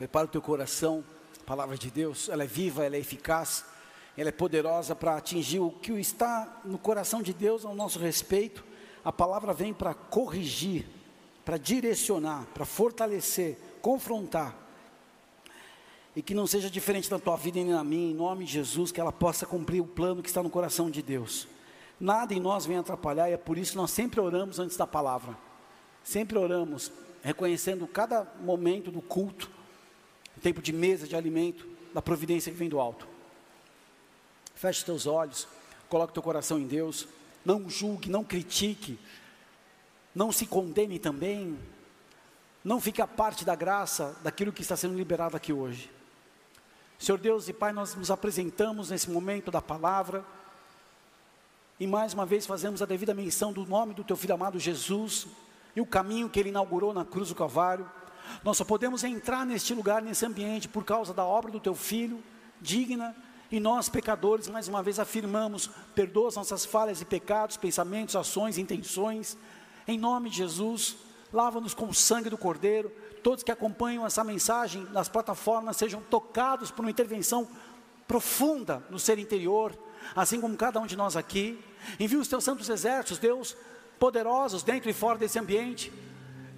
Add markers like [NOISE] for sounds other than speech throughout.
Prepara o teu coração, a palavra de Deus, ela é viva, ela é eficaz, ela é poderosa para atingir o que está no coração de Deus ao nosso respeito. A palavra vem para corrigir, para direcionar, para fortalecer, confrontar. E que não seja diferente na tua vida e na minha, em nome de Jesus, que ela possa cumprir o plano que está no coração de Deus. Nada em nós vem atrapalhar, e é por isso que nós sempre oramos antes da palavra. Sempre oramos, reconhecendo cada momento do culto, tempo de mesa, de alimento, da providência que vem do alto. Feche teus olhos, coloque teu coração em Deus, não julgue, não critique, não se condene também, não fique a parte da graça daquilo que está sendo liberado aqui hoje. Senhor Deus e Pai, nós nos apresentamos nesse momento da palavra, e mais uma vez fazemos a devida menção do nome do teu filho amado Jesus e o caminho que ele inaugurou na cruz do Calvário. Nós só podemos entrar neste lugar, nesse ambiente, por causa da obra do teu filho, digna, e nós, pecadores, mais uma vez afirmamos: perdoa as nossas falhas e pecados, pensamentos, ações, intenções, em nome de Jesus, lava-nos com o sangue do Cordeiro. Todos que acompanham essa mensagem nas plataformas sejam tocados por uma intervenção profunda no ser interior, assim como cada um de nós aqui. Envia os teus santos exércitos, Deus, poderosos dentro e fora desse ambiente.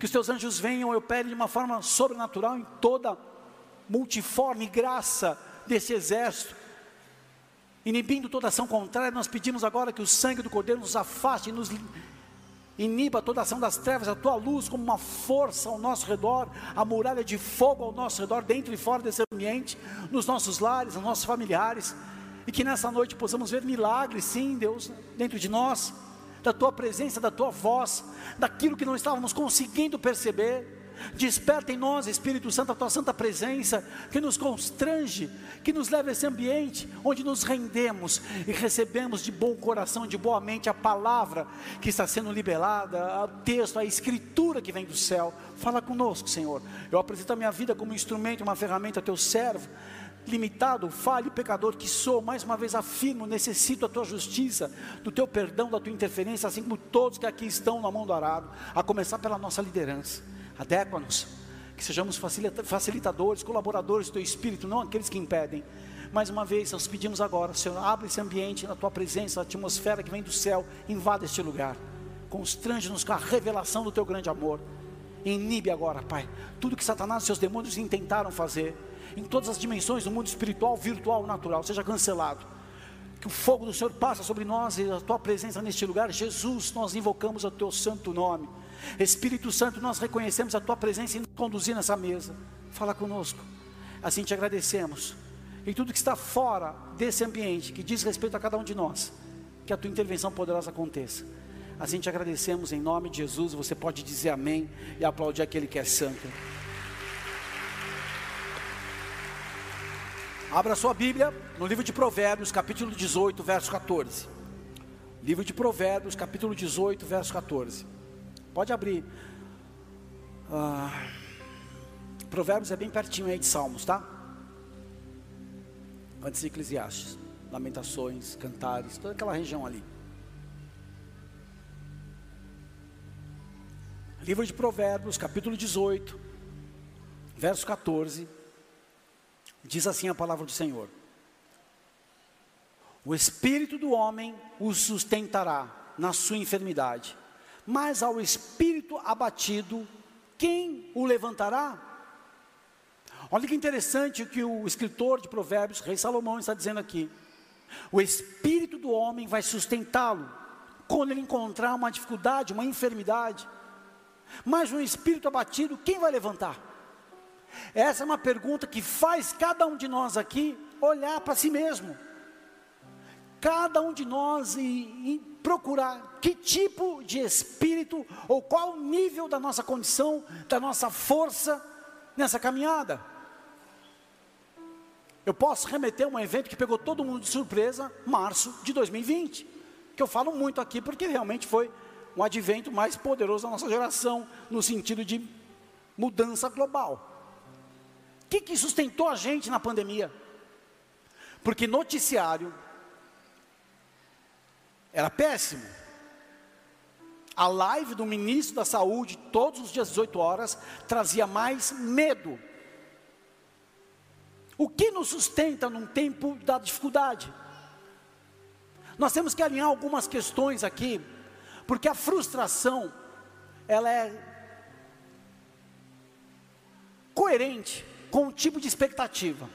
Que os teus anjos venham e operem de uma forma sobrenatural em toda multiforme graça desse exército. Inibindo toda ação contrária, nós pedimos agora que o sangue do Cordeiro nos afaste e nos iniba toda ação das trevas, a tua luz como uma força ao nosso redor, a muralha de fogo ao nosso redor, dentro e fora desse ambiente, nos nossos lares, nos nossos familiares e que nessa noite possamos ver milagres, sim, Deus, dentro de nós, da tua presença, da tua voz, daquilo que não estávamos conseguindo perceber. Desperta em nós, Espírito Santo, a tua santa presença, que nos constrange, que nos leva a esse ambiente onde nos rendemos e recebemos de bom coração, de boa mente a palavra que está sendo liberada, o texto, a escritura que vem do céu. Fala conosco, Senhor. Eu apresento a minha vida como instrumento, uma ferramenta, teu servo limitado, falho, pecador que sou, mais uma vez afirmo, necessito a tua justiça, do teu perdão, da tua interferência, assim como todos que aqui estão na mão do arado, a começar pela nossa liderança. Adequa-nos, que sejamos facilitadores, colaboradores do teu espírito, não aqueles que impedem. Mais uma vez, nós pedimos agora, Senhor, abre esse ambiente na tua presença, a atmosfera que vem do céu, invada este lugar. Constrange-nos com a revelação do teu grande amor. Inibe agora, Pai, tudo que Satanás e seus demônios intentaram fazer em todas as dimensões do mundo espiritual, virtual, natural, seja cancelado. Que o fogo do Senhor passa sobre nós e a tua presença neste lugar. Jesus, nós invocamos o teu santo nome. Espírito Santo, nós reconhecemos a tua presença e nos conduzir nessa mesa. Fala conosco. Assim te agradecemos. E tudo que está fora desse ambiente, que diz respeito a cada um de nós, que a tua intervenção poderosa aconteça. Assim te agradecemos em nome de Jesus. Você pode dizer amém e aplaudir aquele que é santo. Abra sua Bíblia no livro de Provérbios, capítulo 18, verso 14. Livro de Provérbios, capítulo 18, verso 14. Pode abrir. Ah, Provérbios é bem pertinho aí de Salmos, tá? Antes de Eclesiastes, Lamentações, Cantares, toda aquela região ali. Livro de Provérbios, capítulo 18, verso 14 Diz assim a palavra do Senhor: O espírito do homem o sustentará na sua enfermidade, mas ao espírito abatido, quem o levantará? Olha que interessante o que o escritor de Provérbios, Rei Salomão, está dizendo aqui. O espírito do homem vai sustentá-lo quando ele encontrar uma dificuldade, uma enfermidade. Mas um espírito abatido, quem vai levantar? Essa é uma pergunta que faz cada um de nós aqui olhar para si mesmo. Cada um de nós e, e procurar que tipo de espírito ou qual o nível da nossa condição, da nossa força nessa caminhada. Eu posso remeter a um evento que pegou todo mundo de surpresa, março de 2020, que eu falo muito aqui porque realmente foi um advento mais poderoso da nossa geração, no sentido de mudança global que, que sustentou a gente na pandemia? Porque noticiário era péssimo. A live do ministro da Saúde, todos os dias 18 horas, trazia mais medo O que nos sustenta num tempo da dificuldade? Nós temos que alinhar algumas questões aqui, porque a frustração, ela é coerente com o tipo de expectativa.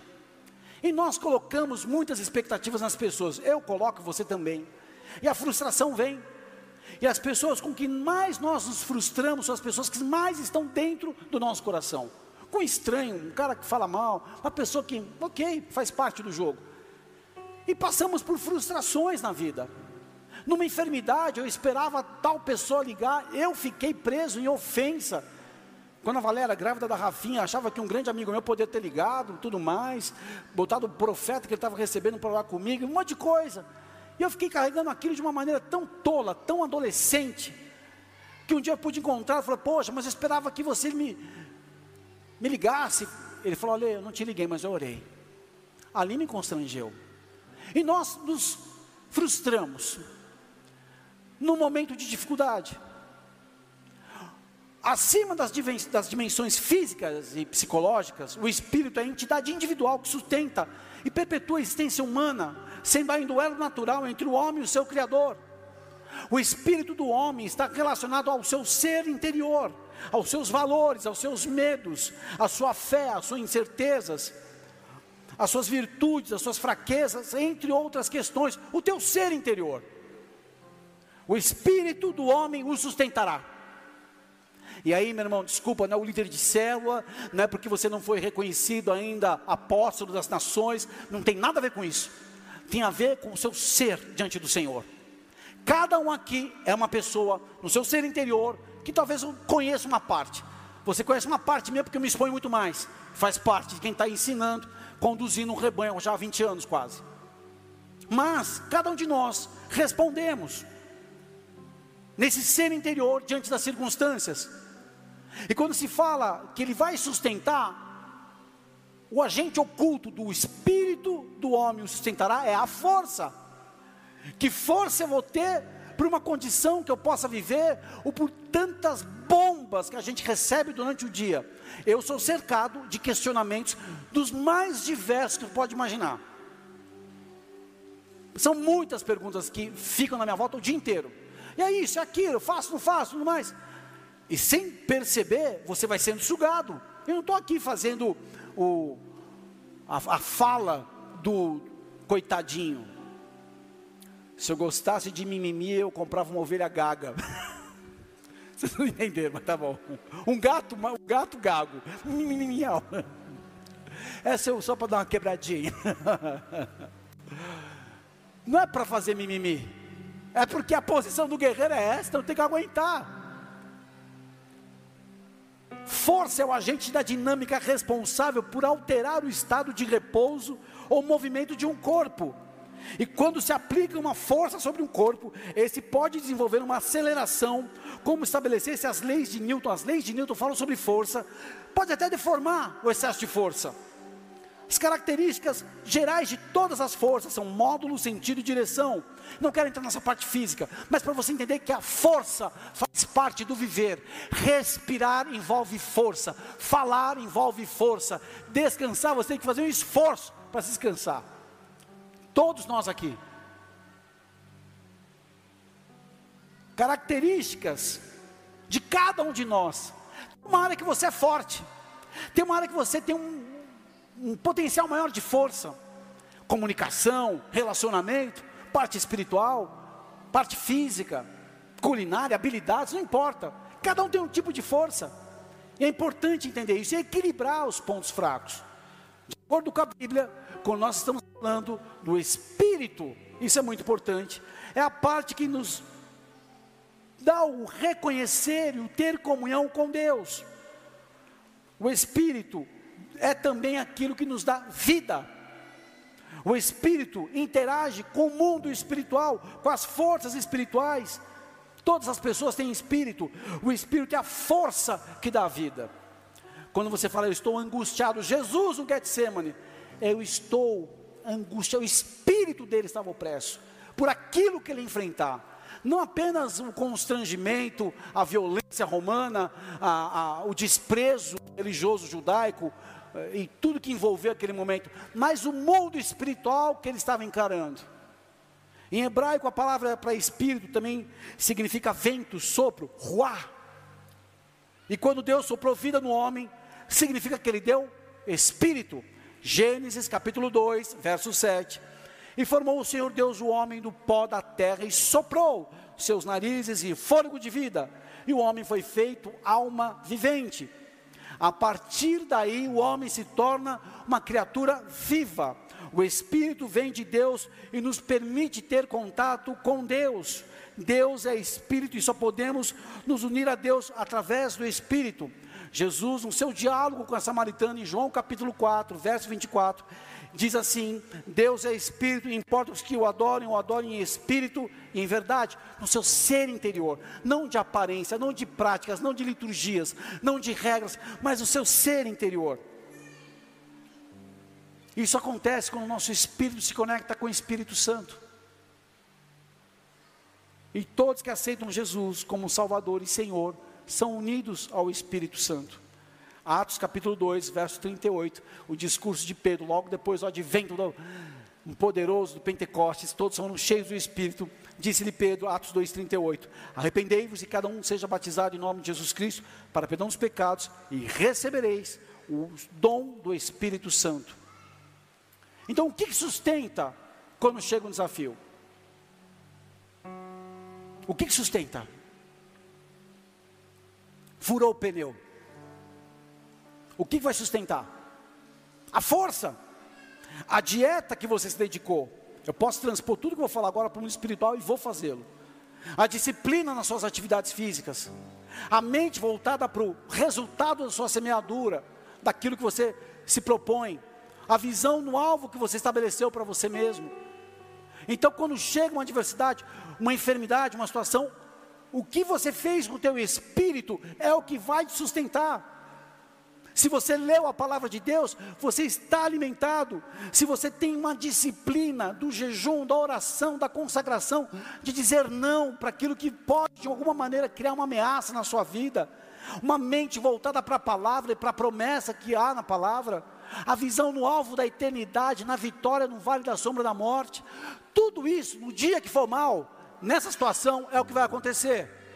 E nós colocamos muitas expectativas nas pessoas. Eu coloco você também. E a frustração vem. E as pessoas com que mais nós nos frustramos são as pessoas que mais estão dentro do nosso coração. Com um estranho, um cara que fala mal, uma pessoa que, ok, faz parte do jogo. E passamos por frustrações na vida. Numa enfermidade, eu esperava tal pessoa ligar, eu fiquei preso em ofensa. Quando a Valéria, grávida da Rafinha, achava que um grande amigo meu poderia ter ligado, tudo mais, botado o profeta que ele estava recebendo para falar comigo, um monte de coisa. E eu fiquei carregando aquilo de uma maneira tão tola, tão adolescente, que um dia eu pude encontrar e falei, poxa, mas eu esperava que você me, me ligasse. Ele falou, olha, eu não te liguei, mas eu orei. Ali me constrangeu. E nós nos frustramos no momento de dificuldade acima das, das dimensões físicas e psicológicas, o espírito é a entidade individual que sustenta e perpetua a existência humana, sendo ainda o elo natural entre o homem e o seu Criador. O espírito do homem está relacionado ao seu ser interior, aos seus valores, aos seus medos, à sua fé, às suas incertezas, às suas virtudes, às suas fraquezas, entre outras questões, o teu ser interior. O espírito do homem o sustentará. E aí, meu irmão, desculpa, não é o líder de célula, não é porque você não foi reconhecido ainda apóstolo das nações, não tem nada a ver com isso. Tem a ver com o seu ser diante do Senhor. Cada um aqui é uma pessoa no seu ser interior que talvez eu conheça uma parte. Você conhece uma parte minha porque eu me exponho muito mais. Faz parte de quem está ensinando, conduzindo um rebanho já há 20 anos quase. Mas cada um de nós respondemos nesse ser interior diante das circunstâncias. E quando se fala que ele vai sustentar, o agente oculto do espírito do homem o sustentará é a força. Que força eu vou ter para uma condição que eu possa viver, ou por tantas bombas que a gente recebe durante o dia? Eu sou cercado de questionamentos dos mais diversos que você pode imaginar. São muitas perguntas que ficam na minha volta o dia inteiro. E é isso, é aquilo, faço, não faço, tudo mais. E sem perceber, você vai sendo sugado. Eu não estou aqui fazendo o, a, a fala do coitadinho. Se eu gostasse de mimimi, eu comprava uma ovelha gaga. [LAUGHS] Vocês não entenderam, mas tá bom. Um gato, um gato gago. Mimimiau. [LAUGHS] Essa é só para dar uma quebradinha. [LAUGHS] Não é para fazer mimimi. É porque a posição do guerreiro é esta, eu tenho que aguentar. Força é o agente da dinâmica responsável por alterar o estado de repouso ou movimento de um corpo. E quando se aplica uma força sobre um corpo, esse pode desenvolver uma aceleração, como estabelecesse as leis de Newton. As leis de Newton falam sobre força, pode até deformar o excesso de força. As características gerais de todas as forças são módulo, sentido e direção. Não quero entrar nessa parte física, mas para você entender que a força faz parte do viver. Respirar envolve força, falar envolve força, descansar você tem que fazer um esforço para se descansar. Todos nós aqui. Características de cada um de nós. Uma área que você é forte, tem uma área que você tem um um potencial maior de força, comunicação, relacionamento, parte espiritual, parte física, culinária, habilidades, não importa. Cada um tem um tipo de força. E é importante entender isso e equilibrar os pontos fracos. De acordo com a Bíblia, quando nós estamos falando do espírito, isso é muito importante, é a parte que nos dá o reconhecer e o ter comunhão com Deus. O espírito é também aquilo que nos dá vida. O espírito interage com o mundo espiritual, com as forças espirituais. Todas as pessoas têm espírito. O espírito é a força que dá vida. Quando você fala, eu estou angustiado, Jesus no Getsemane, eu estou angustiado, o espírito dele estava opresso, por aquilo que ele enfrentar não apenas o constrangimento, a violência romana, a, a, o desprezo religioso judaico, e tudo que envolveu aquele momento, mas o mundo espiritual que ele estava encarando. Em hebraico, a palavra para espírito também significa vento, sopro, ruá. E quando Deus soprou vida no homem, significa que ele deu espírito. Gênesis capítulo 2, verso 7. E formou o Senhor Deus o homem do pó da terra e soprou seus narizes e fôlego de vida. E o homem foi feito alma vivente. A partir daí, o homem se torna uma criatura viva. O Espírito vem de Deus e nos permite ter contato com Deus. Deus é Espírito e só podemos nos unir a Deus através do Espírito. Jesus, no seu diálogo com a samaritana, em João capítulo 4, verso 24, diz assim: Deus é Espírito, importa os que o adorem, o adorem em Espírito e em verdade, no seu ser interior, não de aparência, não de práticas, não de liturgias, não de regras, mas o seu ser interior. Isso acontece quando o nosso espírito se conecta com o Espírito Santo. E todos que aceitam Jesus como Salvador e Senhor são unidos ao Espírito Santo. Atos capítulo 2, verso 38, o discurso de Pedro, logo depois do advento do um poderoso do Pentecostes, todos são cheios do Espírito, disse-lhe Pedro, Atos 2,38, arrependei-vos e cada um seja batizado em nome de Jesus Cristo, para perdão dos pecados, e recebereis o dom do Espírito Santo. Então o que sustenta quando chega um desafio? O que sustenta? Furou o pneu. O que vai sustentar? A força, a dieta que você se dedicou. Eu posso transpor tudo que eu vou falar agora para o mundo espiritual e vou fazê-lo. A disciplina nas suas atividades físicas. A mente voltada para o resultado da sua semeadura, daquilo que você se propõe. A visão no alvo que você estabeleceu para você mesmo. Então, quando chega uma adversidade, uma enfermidade, uma situação, o que você fez com o teu espírito é o que vai te sustentar. Se você leu a palavra de Deus, você está alimentado. Se você tem uma disciplina do jejum, da oração, da consagração, de dizer não para aquilo que pode de alguma maneira criar uma ameaça na sua vida, uma mente voltada para a palavra e para a promessa que há na palavra, a visão no alvo da eternidade, na vitória no vale da sombra da morte, tudo isso, no dia que for mal, nessa situação, é o que vai acontecer.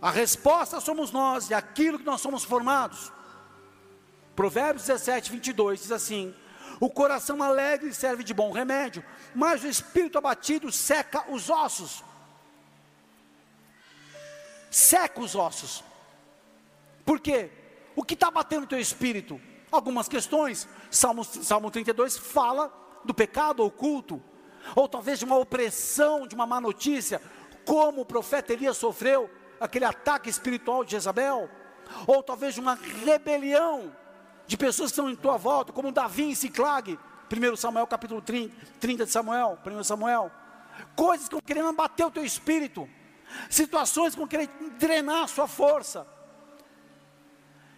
A resposta somos nós e aquilo que nós somos formados. Provérbios 17, 22 diz assim: O coração alegre serve de bom remédio, mas o espírito abatido seca os ossos. Seca os ossos. Por quê? O que está batendo no teu espírito? Algumas questões. Salmo, Salmo 32 fala do pecado oculto, ou talvez de uma opressão, de uma má notícia, como o profeta Elias sofreu aquele ataque espiritual de Jezabel, ou talvez uma rebelião de pessoas que estão em tua volta, como Davi em Ciclag, 1 Samuel capítulo 30, 30 de Samuel, 1 Samuel, coisas que vão querendo abater o teu espírito, situações que vão querer drenar a sua força.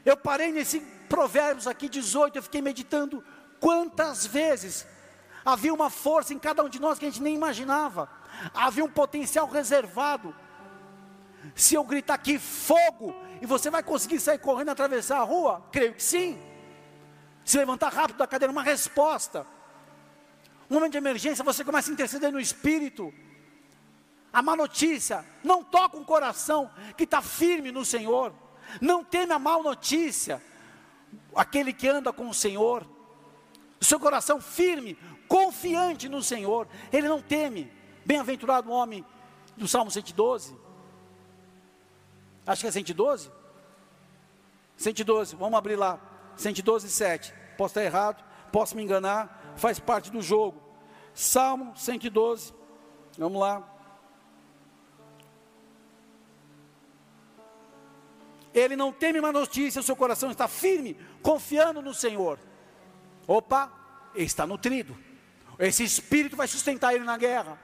Eu parei nesse Provérbios aqui 18, eu fiquei meditando quantas vezes havia uma força em cada um de nós que a gente nem imaginava, havia um potencial reservado se eu gritar aqui fogo, e você vai conseguir sair correndo e atravessar a rua? Creio que sim. Se levantar rápido da cadeira, uma resposta. Um momento de emergência, você começa a interceder no espírito. A má notícia, não toca um coração que está firme no Senhor. Não teme a mal notícia. Aquele que anda com o Senhor, o seu coração firme, confiante no Senhor, ele não teme. Bem-aventurado o homem do Salmo 112 Acho que é 112? 112, vamos abrir lá. 112, 7. Posso estar errado, posso me enganar, faz parte do jogo. Salmo 112, vamos lá. Ele não teme uma notícia, seu coração está firme, confiando no Senhor. Opa, ele está nutrido. Esse espírito vai sustentar ele na guerra.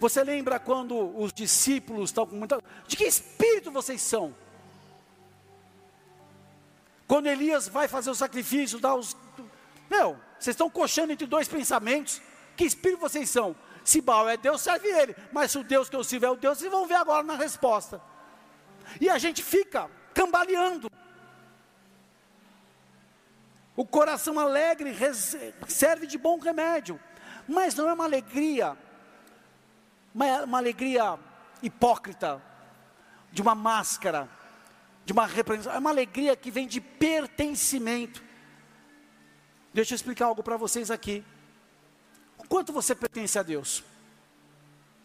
Você lembra quando os discípulos estão com muita. De que espírito vocês são? Quando Elias vai fazer o sacrifício, dá os. Meu, vocês estão coxando entre dois pensamentos. Que espírito vocês são? Se Baal é Deus, serve ele. Mas se o Deus que eu sirvo é o Deus, vocês vão ver agora na resposta. e a gente fica cambaleando. O coração alegre serve de bom remédio, mas não é uma alegria, uma, uma alegria hipócrita, de uma máscara, de uma representação, é uma alegria que vem de pertencimento. Deixa eu explicar algo para vocês aqui. O quanto você pertence a Deus?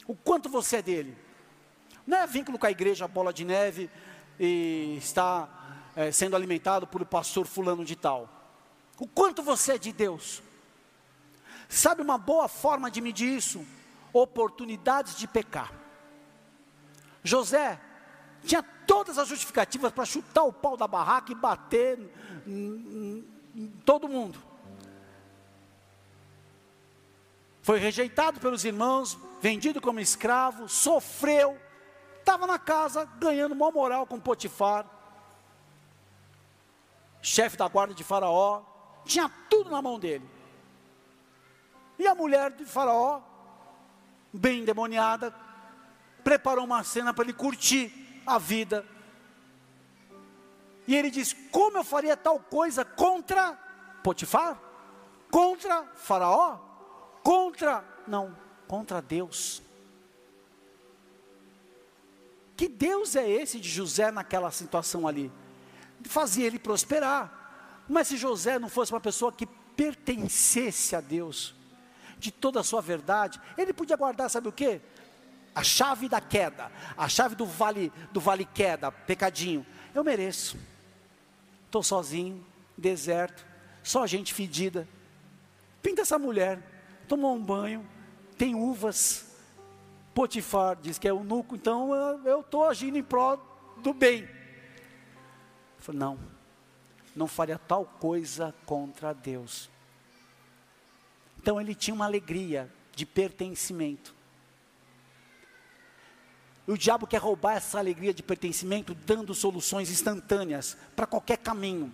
O quanto você é dele? Não é vínculo com a igreja, bola de neve, e está é, sendo alimentado por pastor fulano de tal. O quanto você é de Deus? Sabe uma boa forma de medir isso? Oportunidades de pecar. José tinha todas as justificativas para chutar o pau da barraca e bater em, em todo mundo. Foi rejeitado pelos irmãos, vendido como escravo, sofreu, estava na casa ganhando maior moral com Potifar, chefe da guarda de Faraó, tinha tudo na mão dele. E a mulher de Faraó, bem endemoniada, preparou uma cena para ele curtir a vida. E ele diz: Como eu faria tal coisa contra Potifar? Contra Faraó? Contra. Não, contra Deus. Que Deus é esse de José naquela situação ali? Fazia ele prosperar. Mas se José não fosse uma pessoa que pertencesse a Deus, de toda a sua verdade, ele podia guardar, sabe o que? a chave da queda, a chave do vale, do vale queda, pecadinho. Eu mereço. Estou sozinho, deserto, só gente fedida. Pinta essa mulher, tomou um banho, tem uvas. Potifar diz que é eunuco, então eu estou agindo em prol do bem. Falei, não, não faria tal coisa contra Deus. Então ele tinha uma alegria de pertencimento. O diabo quer roubar essa alegria de pertencimento, dando soluções instantâneas para qualquer caminho.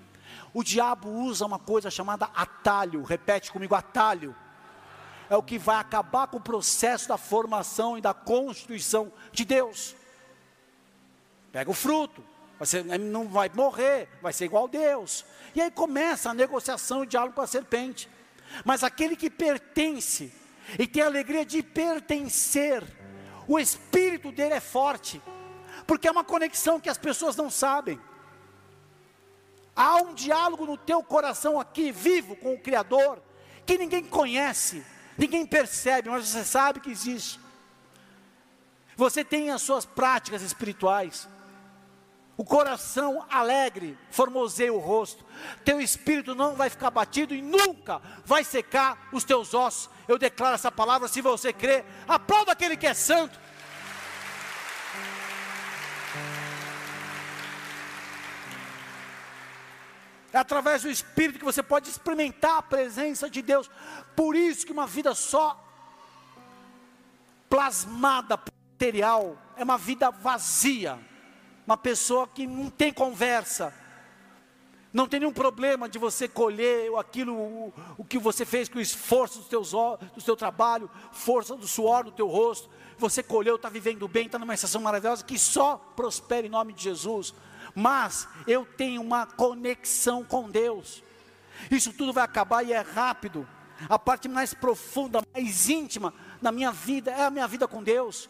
O diabo usa uma coisa chamada atalho, repete comigo: atalho. É o que vai acabar com o processo da formação e da constituição de Deus. Pega o fruto, você não vai morrer, vai ser igual a Deus. E aí começa a negociação e o diálogo com a serpente. Mas aquele que pertence e tem a alegria de pertencer, o espírito dele é forte, porque é uma conexão que as pessoas não sabem. Há um diálogo no teu coração aqui, vivo com o Criador, que ninguém conhece, ninguém percebe, mas você sabe que existe. Você tem as suas práticas espirituais, o coração alegre formoseia o rosto, teu espírito não vai ficar batido e nunca vai secar os teus ossos. Eu declaro essa palavra, se você crê, aplauda aquele que é santo. É através do Espírito que você pode experimentar a presença de Deus. Por isso que uma vida só plasmada material é uma vida vazia uma pessoa que não tem conversa, não tem nenhum problema de você colher aquilo, o, o que você fez com o esforço do, teus, do seu trabalho, força do suor do teu rosto, você colheu, está vivendo bem, está numa estação maravilhosa, que só prospere em nome de Jesus, mas eu tenho uma conexão com Deus, isso tudo vai acabar e é rápido, a parte mais profunda, mais íntima na minha vida, é a minha vida com Deus,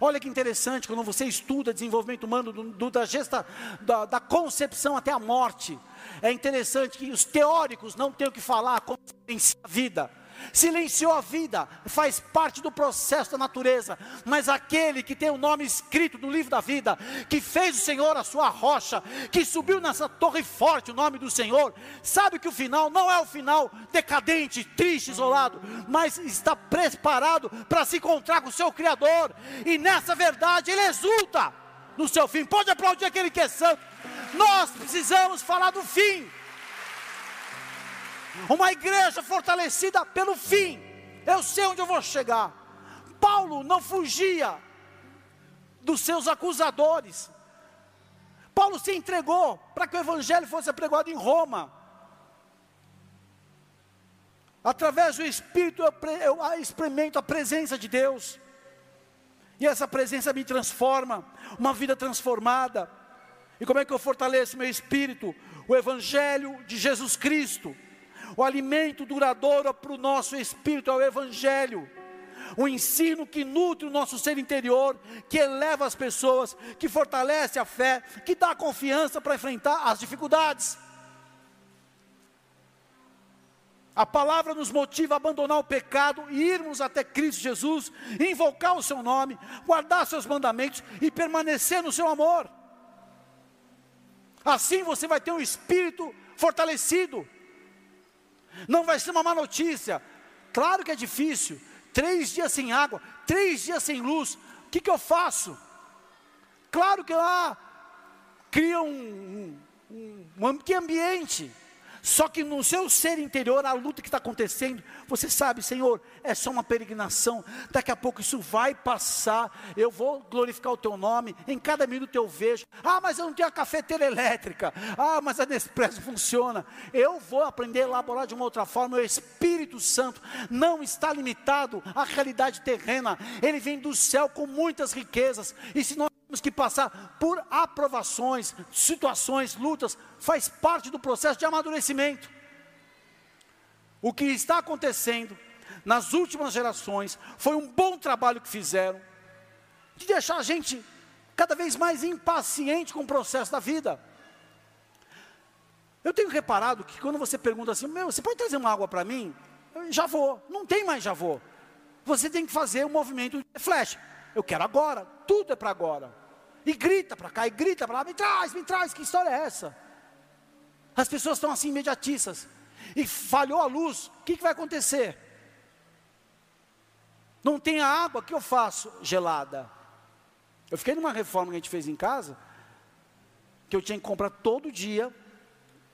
Olha que interessante, quando você estuda desenvolvimento humano, do, do, da, gesta, da, da, concepção até a morte, é interessante que os teóricos não têm o que falar como a vida, silenciou a vida, faz parte do processo da natureza, mas aquele que tem o nome escrito no livro da vida, que fez o Senhor a sua rocha, que subiu nessa torre forte, o nome do Senhor, sabe que o final não é o final decadente, triste, isolado, mas está preparado para se encontrar com o seu Criador, e nessa verdade ele exulta no seu fim. Pode aplaudir aquele que é santo. Nós precisamos falar do fim uma igreja fortalecida pelo fim. Eu sei onde eu vou chegar. Paulo não fugia dos seus acusadores. Paulo se entregou para que o evangelho fosse pregado em Roma. Através do Espírito eu, eu experimento a presença de Deus. E essa presença me transforma, uma vida transformada. E como é que eu fortaleço meu espírito? O Evangelho de Jesus Cristo. O alimento duradouro para o nosso espírito é o Evangelho. O ensino que nutre o nosso ser interior, que eleva as pessoas, que fortalece a fé, que dá confiança para enfrentar as dificuldades. A palavra nos motiva a abandonar o pecado e irmos até Cristo Jesus, invocar o seu nome, guardar seus mandamentos e permanecer no seu amor. Assim você vai ter um espírito fortalecido. Não vai ser uma má notícia. Claro que é difícil. Três dias sem água, três dias sem luz. O que, que eu faço? Claro que lá cria um, um, um que ambiente. Só que no seu ser interior, a luta que está acontecendo, você sabe, Senhor, é só uma peregrinação, daqui a pouco isso vai passar, eu vou glorificar o teu nome, em cada minuto eu vejo, ah, mas eu não tenho a cafeteira elétrica, ah, mas a Nespresso funciona, eu vou aprender a elaborar de uma outra forma, o Espírito Santo não está limitado à realidade terrena, ele vem do céu com muitas riquezas, e se nós temos que passar por aprovações, situações, lutas, faz parte do processo de amadurecimento. O que está acontecendo nas últimas gerações foi um bom trabalho que fizeram, de deixar a gente cada vez mais impaciente com o processo da vida. Eu tenho reparado que quando você pergunta assim, meu, você pode trazer uma água para mim? Eu, já vou, não tem mais já vou. Você tem que fazer o um movimento de flash. Eu quero agora, tudo é para agora. E grita para cá, e grita para lá, me traz, me traz, que história é essa? As pessoas estão assim imediatistas. E falhou a luz, o que, que vai acontecer? Não tem água, o que eu faço? Gelada. Eu fiquei numa reforma que a gente fez em casa, que eu tinha que comprar todo dia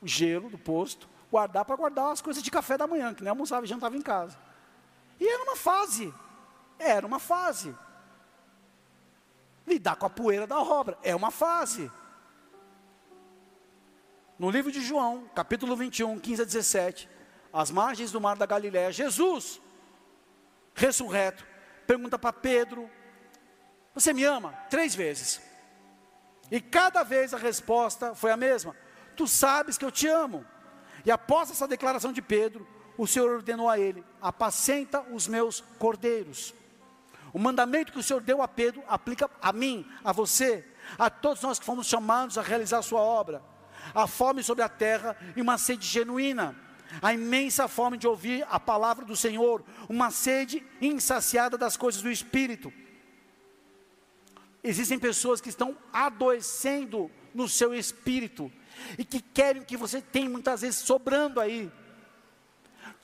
o gelo do posto, guardar para guardar as coisas de café da manhã, que nem almoçava e jantava em casa. E era uma fase, era uma fase. Lidar com a poeira da obra é uma fase. No livro de João, capítulo 21, 15 a 17, às margens do mar da Galiléia, Jesus, ressurreto, pergunta para Pedro: Você me ama? Três vezes. E cada vez a resposta foi a mesma: Tu sabes que eu te amo. E após essa declaração de Pedro, o Senhor ordenou a ele: Apacenta os meus cordeiros. O mandamento que o Senhor deu a Pedro aplica a mim, a você, a todos nós que fomos chamados a realizar a sua obra. A fome sobre a terra e uma sede genuína. A imensa fome de ouvir a palavra do Senhor, uma sede insaciada das coisas do Espírito. Existem pessoas que estão adoecendo no seu espírito e que querem que você tenha muitas vezes sobrando aí.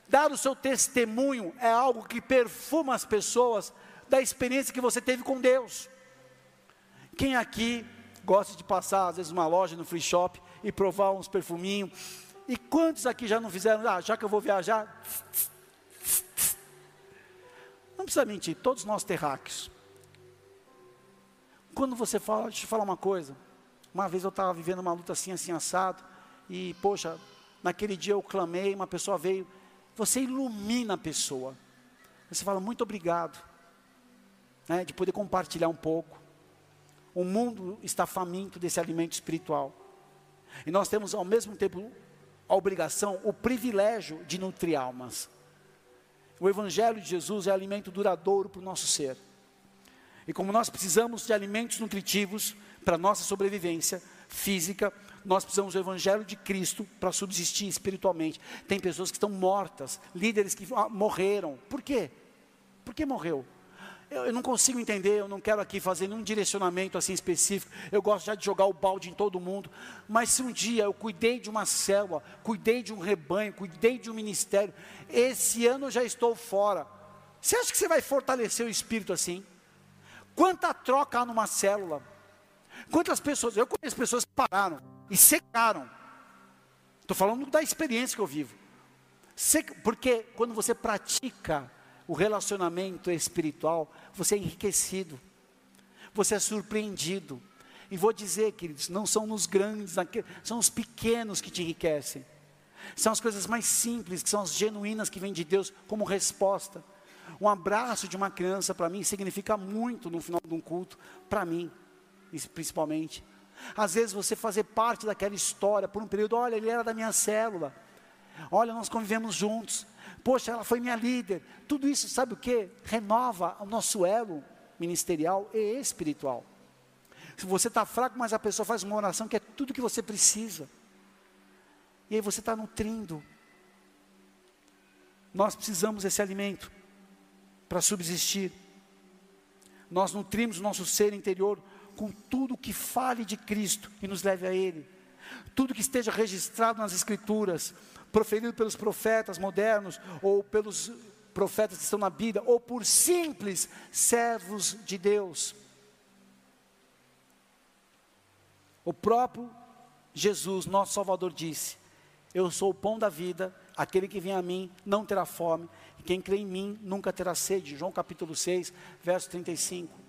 Dar o seu testemunho é algo que perfuma as pessoas da experiência que você teve com Deus. Quem aqui gosta de passar, às vezes, uma loja no free shop e provar uns perfuminhos? E quantos aqui já não fizeram? Ah, já que eu vou viajar. Não precisa mentir, todos nós terráqueos. Quando você fala, deixa eu falar uma coisa. Uma vez eu estava vivendo uma luta assim, assim, assado. E, poxa, naquele dia eu clamei, uma pessoa veio. Você ilumina a pessoa. Você fala, muito obrigado né, de poder compartilhar um pouco. O mundo está faminto desse alimento espiritual. E nós temos ao mesmo tempo a obrigação, o privilégio de nutrir almas. O Evangelho de Jesus é alimento duradouro para o nosso ser. E como nós precisamos de alimentos nutritivos para a nossa sobrevivência física, nós precisamos do Evangelho de Cristo para subsistir espiritualmente. Tem pessoas que estão mortas, líderes que ah, morreram. Por quê? Por que morreu? Eu, eu, não consigo entender, eu não quero aqui fazer nenhum direcionamento assim específico. Eu gosto já de jogar o balde em todo mundo. Mas se um dia eu cuidei de uma célula, cuidei de um rebanho, cuidei de um ministério, esse ano eu já estou fora. Você acha que você vai fortalecer o espírito assim? Quanta troca há numa célula? Quantas pessoas, eu conheço pessoas que pararam e secaram. Estou falando da experiência que eu vivo. Porque quando você pratica o relacionamento espiritual, você é enriquecido, você é surpreendido. E vou dizer, queridos, não são nos grandes, são os pequenos que te enriquecem. São as coisas mais simples, que são as genuínas que vêm de Deus como resposta. Um abraço de uma criança para mim significa muito no final de um culto, para mim, principalmente. Às vezes você fazer parte daquela história por um período, olha, ele era da minha célula. Olha, nós convivemos juntos. Poxa, ela foi minha líder. Tudo isso, sabe o que? Renova o nosso elo ministerial e espiritual. Se você está fraco, mas a pessoa faz uma oração que é tudo que você precisa. E aí você está nutrindo. Nós precisamos desse alimento para subsistir. Nós nutrimos o nosso ser interior com tudo que fale de Cristo e nos leve a Ele. Tudo que esteja registrado nas Escrituras, proferido pelos profetas modernos, ou pelos profetas que estão na Bíblia, ou por simples servos de Deus. O próprio Jesus, nosso Salvador, disse: Eu sou o pão da vida, aquele que vem a mim não terá fome, e quem crê em mim nunca terá sede. João capítulo 6, verso 35.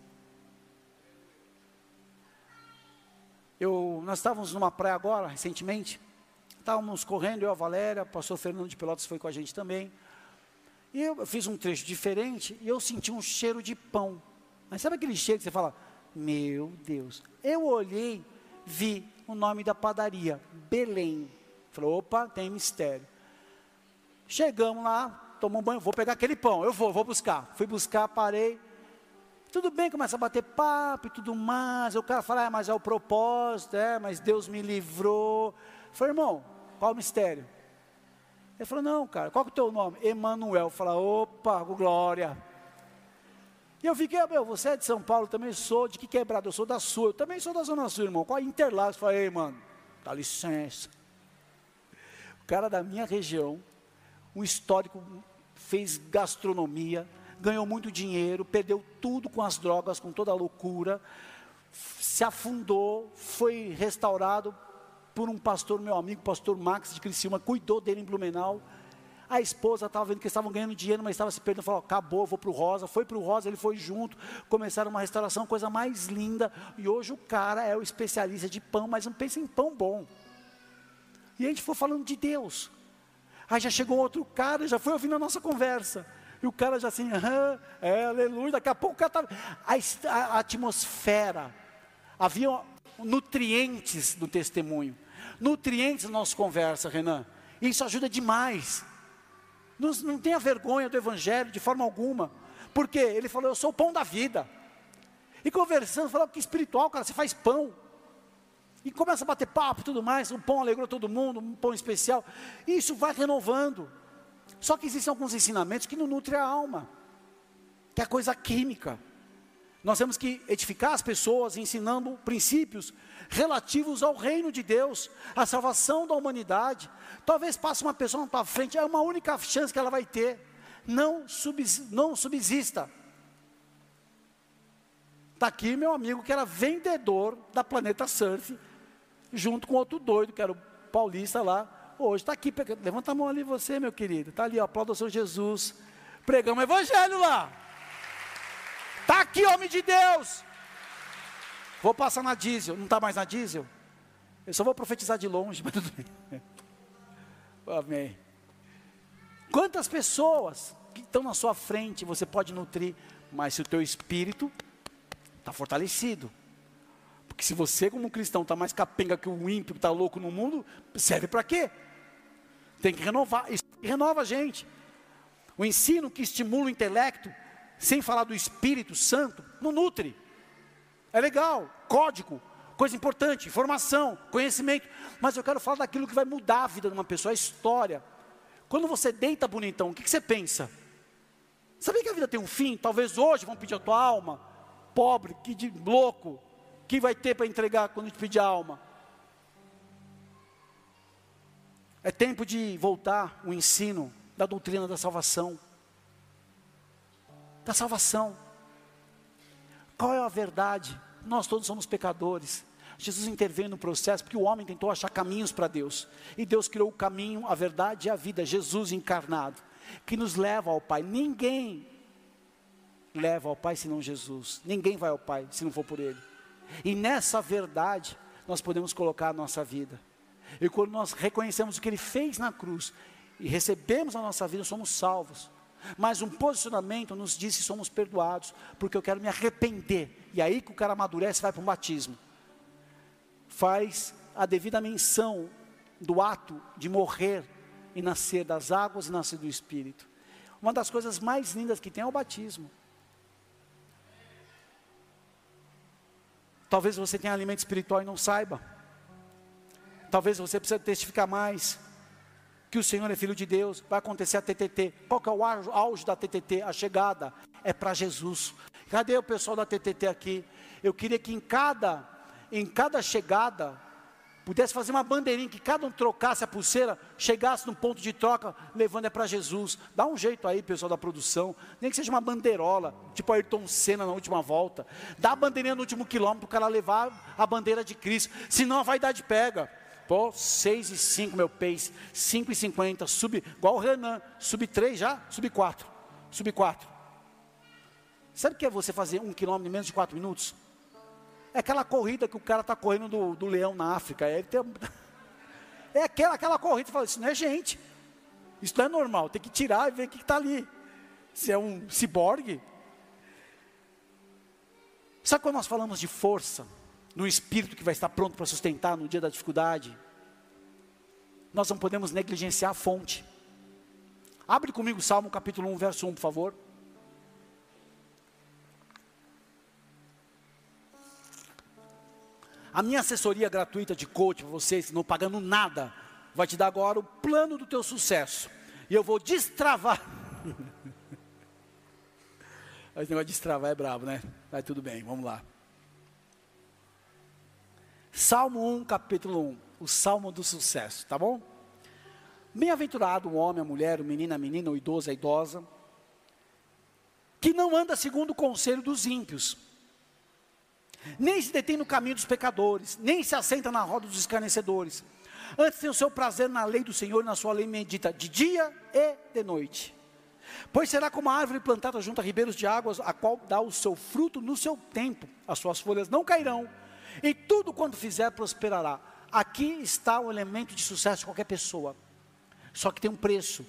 Eu, nós estávamos numa praia agora, recentemente, estávamos correndo, eu, a Valéria, o pastor Fernando de Pelotas foi com a gente também, e eu fiz um trecho diferente, e eu senti um cheiro de pão, mas sabe aquele cheiro que você fala, meu Deus, eu olhei, vi o nome da padaria, Belém, falei, opa, tem mistério, chegamos lá, tomamos um banho, vou pegar aquele pão, eu vou, vou buscar, fui buscar, parei, tudo bem, começa a bater papo e tudo mais. O cara fala, ah, mas é o propósito, é, mas Deus me livrou. Falei, irmão, qual o mistério? Ele falou, não, cara, qual que é o teu nome? Emanuel. Fala, opa, glória. E eu fiquei, meu, você é de São Paulo, também sou, de que quebrado? Eu sou da Sul, eu também sou da Zona Sul, irmão. Qual é Interlagos? Eu falei, mano, dá licença. O cara da minha região, um histórico, fez gastronomia, ganhou muito dinheiro, perdeu tudo com as drogas, com toda a loucura, se afundou, foi restaurado por um pastor, meu amigo, pastor Max de Criciúma, cuidou dele em Blumenau. A esposa estava vendo que eles estavam ganhando dinheiro, mas estava se perdendo, falou, acabou, vou para o Rosa, foi para o Rosa, ele foi junto, começaram uma restauração, coisa mais linda, e hoje o cara é o especialista de pão, mas não pensa em pão bom. E a gente foi falando de Deus. Aí já chegou outro cara, já foi ouvindo a nossa conversa. E o cara já assim, ah, é, aleluia. Daqui a pouco o cara estava. A, a, atmosfera, havia nutrientes no testemunho, nutrientes na nossa conversa, Renan. Isso ajuda demais. Não, não tenha vergonha do Evangelho de forma alguma, porque ele falou: Eu sou o pão da vida. E conversando, falou que espiritual, cara, você faz pão. E começa a bater papo e tudo mais. O pão alegrou todo mundo, um pão especial. E isso vai renovando. Só que existem alguns ensinamentos que não nutrem a alma, que é coisa química. Nós temos que edificar as pessoas ensinando princípios relativos ao reino de Deus, à salvação da humanidade. Talvez passe uma pessoa na tua frente, é uma única chance que ela vai ter. Não, subs, não subsista. Está aqui meu amigo que era vendedor da Planeta Surf, junto com outro doido, que era o paulista lá, Hoje está aqui, levanta a mão ali você, meu querido. Está ali, ó, aplauda o Senhor Jesus. Pregamos o evangelho lá. Está aqui, homem de Deus. Vou passar na diesel. Não está mais na diesel? Eu só vou profetizar de longe, [LAUGHS] mas tudo bem. Amém. Quantas pessoas que estão na sua frente você pode nutrir, mas se o teu espírito está fortalecido. Porque se você, como cristão, está mais capenga que o ímpio que está louco no mundo, serve para quê? Tem que renovar, isso renova a gente. O ensino que estimula o intelecto, sem falar do Espírito Santo, não nutre. É legal, código, coisa importante, informação, conhecimento. Mas eu quero falar daquilo que vai mudar a vida de uma pessoa, a história. Quando você deita bonitão, o que, que você pensa? Sabia que a vida tem um fim? Talvez hoje vão pedir a tua alma, pobre, que de louco, que vai ter para entregar quando te pedir a alma? É tempo de voltar o ensino da doutrina da salvação. Da salvação. Qual é a verdade? Nós todos somos pecadores. Jesus interveio no processo porque o homem tentou achar caminhos para Deus. E Deus criou o caminho, a verdade e a vida, Jesus encarnado, que nos leva ao Pai. Ninguém leva ao Pai senão Jesus. Ninguém vai ao Pai se não for por Ele. E nessa verdade nós podemos colocar a nossa vida. E quando nós reconhecemos o que Ele fez na cruz e recebemos a nossa vida, somos salvos. Mas um posicionamento nos diz se somos perdoados, porque eu quero me arrepender. E aí que o cara amadurece e vai para um batismo. Faz a devida menção do ato de morrer e nascer das águas e nascer do Espírito. Uma das coisas mais lindas que tem é o batismo. Talvez você tenha alimento espiritual e não saiba. Talvez você precise testificar mais que o Senhor é filho de Deus. Vai acontecer a TTT. Qual que é o auge da TTT? A chegada é para Jesus. Cadê o pessoal da TTT aqui? Eu queria que em cada em cada chegada pudesse fazer uma bandeirinha, que cada um trocasse a pulseira, chegasse no ponto de troca, levando é para Jesus. Dá um jeito aí, pessoal da produção, nem que seja uma bandeirola, tipo Ayrton Senna na última volta. Dá a bandeirinha no último quilômetro para o cara levar a bandeira de Cristo, senão a vaidade pega. Pô, 6 e 5 meu pace, 5 e 50, sub, igual o Renan, sub 3 já, sub 4, sub 4. Sabe o que é você fazer um quilômetro em menos de 4 minutos? É aquela corrida que o cara está correndo do, do, leão na África. É, tem, [LAUGHS] é aquela, aquela corrida, você fala, isso não é gente. Isso não é normal, tem que tirar e ver o que está ali. Se é um ciborgue. Sabe quando nós falamos de força, no espírito que vai estar pronto para sustentar no dia da dificuldade? Nós não podemos negligenciar a fonte. Abre comigo Salmo capítulo 1, verso 1, por favor. A minha assessoria gratuita de coach para vocês, não pagando nada, vai te dar agora o plano do teu sucesso. E eu vou destravar. [LAUGHS] Esse negócio de destravar é brabo, né? Vai tudo bem, vamos lá. Salmo 1, capítulo 1. O salmo do sucesso, tá bom? Bem-aventurado o homem, a mulher, o menino, a menina, o idoso, a idosa, que não anda segundo o conselho dos ímpios nem se detém no caminho dos pecadores, nem se assenta na roda dos escarnecedores. Antes tem o seu prazer na lei do Senhor e na sua lei medita de dia e de noite. Pois será como a árvore plantada junto a ribeiros de águas, a qual dá o seu fruto no seu tempo, as suas folhas não cairão, e tudo quanto fizer prosperará. Aqui está o elemento de sucesso de qualquer pessoa. Só que tem um preço: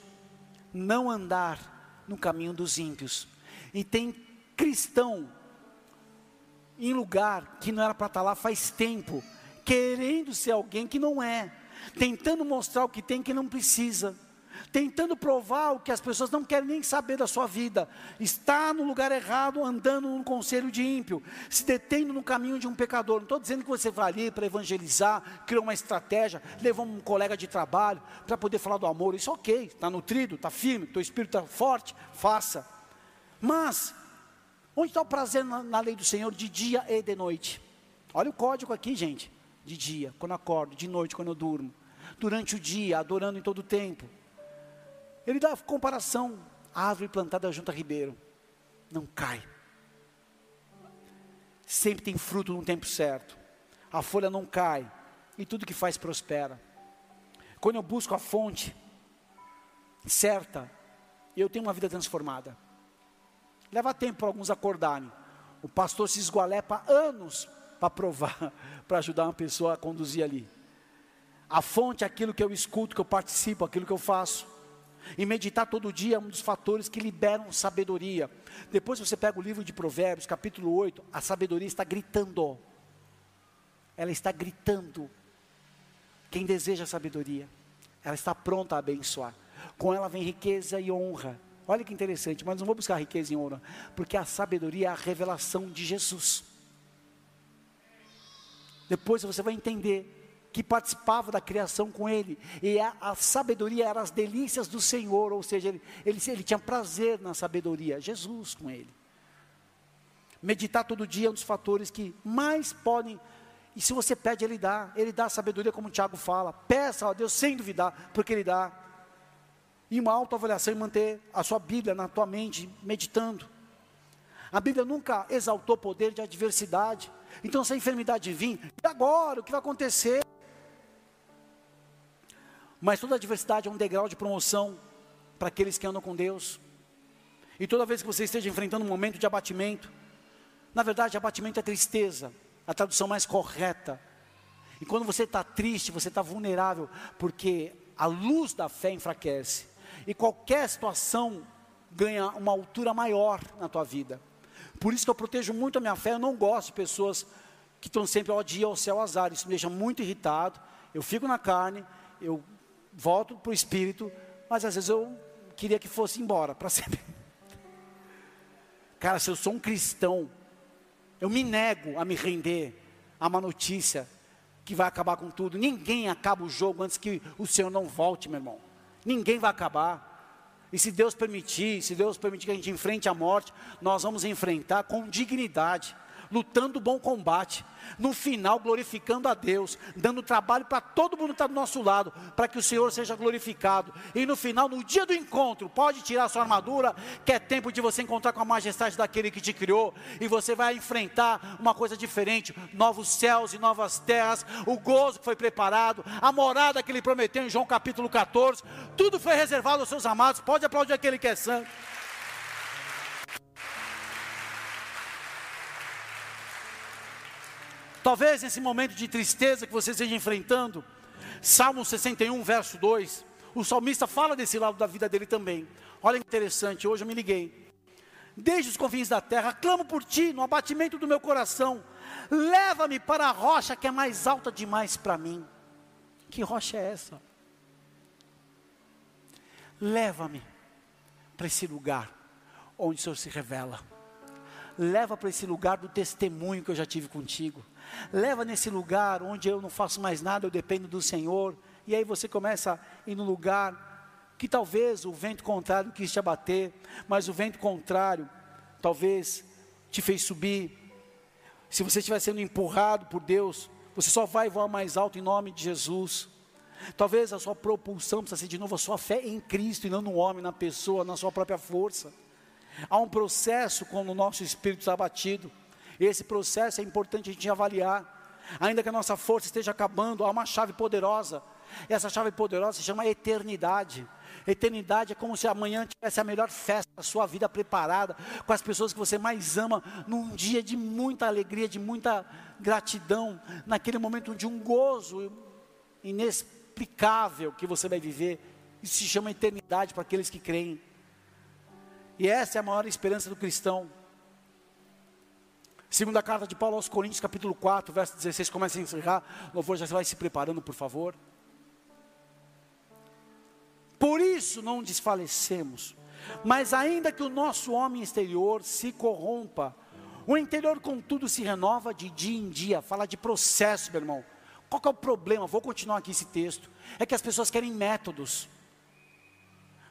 não andar no caminho dos ímpios. E tem cristão em lugar que não era para estar tá lá faz tempo, querendo ser alguém que não é, tentando mostrar o que tem que não precisa, tentando provar o que as pessoas não querem nem saber da sua vida, está no lugar errado, andando no conselho de ímpio, se detendo no caminho de um pecador. Não estou dizendo que você vai ali para evangelizar, criar uma estratégia, levar um colega de trabalho para poder falar do amor. Isso ok, está nutrido, está firme, teu espírito está forte, faça. Mas Onde está o prazer na, na, lei do Senhor de dia e de noite? Olha o código aqui, gente. De dia, quando acordo, de noite, quando eu durmo. Durante o dia, adorando em todo o tempo. Ele dá comparação. árvore plantada junto a ribeiro. Não cai. Sempre tem fruto no tempo certo. A folha não cai. E tudo que faz prospera. Quando eu busco a fonte certa, eu tenho uma vida transformada. Leva tempo para alguns acordarem. O pastor se esgualepa anos para provar, [LAUGHS] para ajudar uma pessoa a conduzir ali. A fonte é aquilo que eu escuto, que eu participo, aquilo que eu faço. E meditar todo dia é um dos fatores que liberam sabedoria. Depois você pega o livro de Provérbios, capítulo 8, a sabedoria está gritando. Ela está gritando. Quem deseja sabedoria, ela está pronta a abençoar. Com ela vem riqueza e honra. Olha que interessante, mas não vou buscar riqueza em ouro, porque a sabedoria é a revelação de Jesus. Depois você vai entender que participava da criação com ele, e a, a sabedoria era as delícias do Senhor, ou seja, ele, ele, ele tinha prazer na sabedoria, Jesus com ele. Meditar todo dia é um dos fatores que mais podem, e se você pede, ele dá, ele dá a sabedoria, como o Tiago fala, peça a Deus sem duvidar, porque ele dá e uma autoavaliação e manter a sua Bíblia na tua mente, meditando. A Bíblia nunca exaltou o poder de adversidade. Então, se a enfermidade vir, e agora? O que vai acontecer? Mas toda adversidade é um degrau de promoção para aqueles que andam com Deus. E toda vez que você esteja enfrentando um momento de abatimento, na verdade, abatimento é tristeza, a tradução mais correta. E quando você está triste, você está vulnerável, porque a luz da fé enfraquece. E qualquer situação ganha uma altura maior na tua vida. Por isso que eu protejo muito a minha fé, eu não gosto de pessoas que estão sempre ao dia ao céu azar, isso me deixa muito irritado, eu fico na carne, eu volto para o espírito, mas às vezes eu queria que fosse embora para [LAUGHS] sempre. Cara, se eu sou um cristão, eu me nego a me render a uma notícia que vai acabar com tudo. Ninguém acaba o jogo antes que o Senhor não volte, meu irmão. Ninguém vai acabar. E se Deus permitir, se Deus permitir que a gente enfrente a morte, nós vamos enfrentar com dignidade lutando o bom combate, no final glorificando a Deus, dando trabalho para todo mundo que está do nosso lado, para que o Senhor seja glorificado. E no final, no dia do encontro, pode tirar sua armadura, que é tempo de você encontrar com a majestade daquele que te criou, e você vai enfrentar uma coisa diferente: novos céus e novas terras, o gozo que foi preparado, a morada que ele prometeu em João capítulo 14, tudo foi reservado aos seus amados. Pode aplaudir aquele que é santo. Talvez nesse momento de tristeza que você esteja enfrentando, Salmo 61, verso 2, o salmista fala desse lado da vida dele também. Olha que interessante, hoje eu me liguei. Desde os confins da terra, clamo por ti no abatimento do meu coração. Leva-me para a rocha que é mais alta demais para mim. Que rocha é essa? Leva-me para esse lugar onde o Senhor se revela. Leva para esse lugar do testemunho que eu já tive contigo leva nesse lugar onde eu não faço mais nada, eu dependo do Senhor. E aí você começa a ir no lugar que talvez o vento contrário quis te abater, mas o vento contrário talvez te fez subir. Se você estiver sendo empurrado por Deus, você só vai voar mais alto em nome de Jesus. Talvez a sua propulsão precisa ser de novo a sua fé em Cristo e não no homem, na pessoa, na sua própria força. Há um processo quando o nosso espírito está abatido. Esse processo é importante a gente avaliar. Ainda que a nossa força esteja acabando, há uma chave poderosa. Essa chave poderosa se chama eternidade. Eternidade é como se amanhã tivesse a melhor festa da sua vida preparada, com as pessoas que você mais ama, num dia de muita alegria, de muita gratidão, naquele momento de um gozo inexplicável que você vai viver. Isso se chama eternidade para aqueles que creem. E essa é a maior esperança do cristão. Segunda carta de Paulo aos Coríntios, capítulo 4, verso 16, começa a encerrar. Louvor, já vai se preparando, por favor. Por isso não desfalecemos, mas ainda que o nosso homem exterior se corrompa, o interior, contudo, se renova de dia em dia. Fala de processo, meu irmão. Qual é o problema? Vou continuar aqui esse texto. É que as pessoas querem métodos.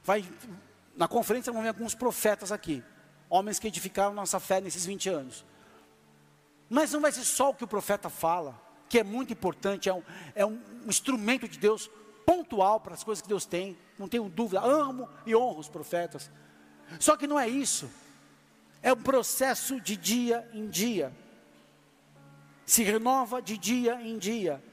Vai, na conferência vão ver alguns profetas aqui, homens que edificaram nossa fé nesses 20 anos. Mas não vai ser só o que o profeta fala, que é muito importante, é um, é um instrumento de Deus pontual para as coisas que Deus tem, não tenho dúvida, amo e honro os profetas. Só que não é isso, é um processo de dia em dia, se renova de dia em dia.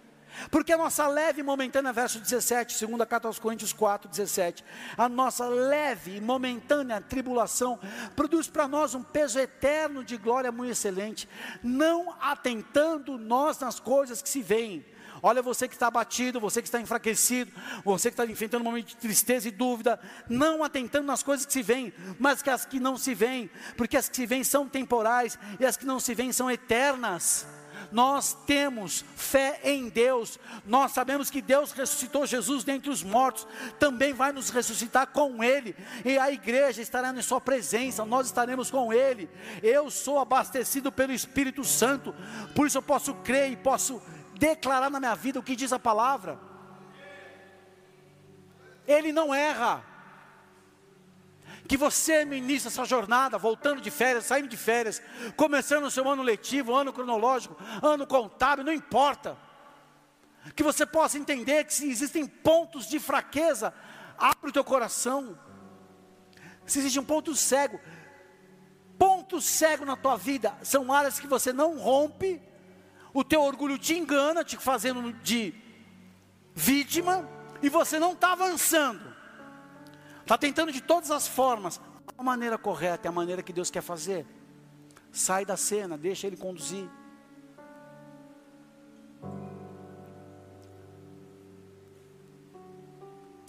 Porque a nossa leve e momentânea, verso 17, segunda carta aos Coríntios 4, 17, a nossa leve e momentânea tribulação produz para nós um peso eterno de glória muito excelente, não atentando nós nas coisas que se veem. Olha você que está abatido, você que está enfraquecido, você que está enfrentando um momento de tristeza e dúvida, não atentando nas coisas que se veem, mas que as que não se veem, porque as que se veem são temporais e as que não se veem são eternas nós temos fé em Deus, nós sabemos que Deus ressuscitou Jesus dentre os mortos, também vai nos ressuscitar com Ele, e a igreja estará em Sua presença, nós estaremos com Ele. Eu sou abastecido pelo Espírito Santo, por isso eu posso crer e posso declarar na minha vida o que diz a palavra. Ele não erra que você ministra essa jornada, voltando de férias, saindo de férias, começando o seu ano letivo, ano cronológico, ano contábil, não importa. Que você possa entender que se existem pontos de fraqueza, abre o teu coração. Se existe um ponto cego, ponto cego na tua vida, são áreas que você não rompe, o teu orgulho te engana, te fazendo de vítima, e você não está avançando. Está tentando de todas as formas. A maneira correta é a maneira que Deus quer fazer. Sai da cena, deixa Ele conduzir.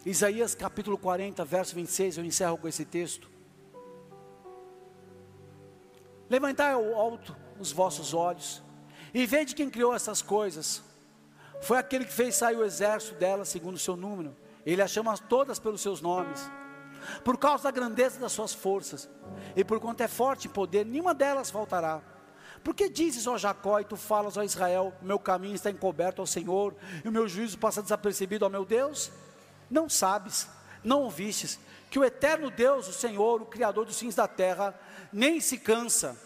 Isaías capítulo 40, verso 26, eu encerro com esse texto. Levantai ao alto os vossos olhos e vede quem criou essas coisas. Foi aquele que fez sair o exército delas segundo o seu número. Ele as chama todas pelos seus nomes. Por causa da grandeza das suas forças, e por quanto é forte em poder, nenhuma delas faltará. Porque dizes, ó Jacó, e tu falas, ó Israel, meu caminho está encoberto ao Senhor, e o meu juízo passa desapercebido ao meu Deus? Não sabes, não ouvistes, que o eterno Deus, o Senhor, o Criador dos fins da terra, nem se cansa,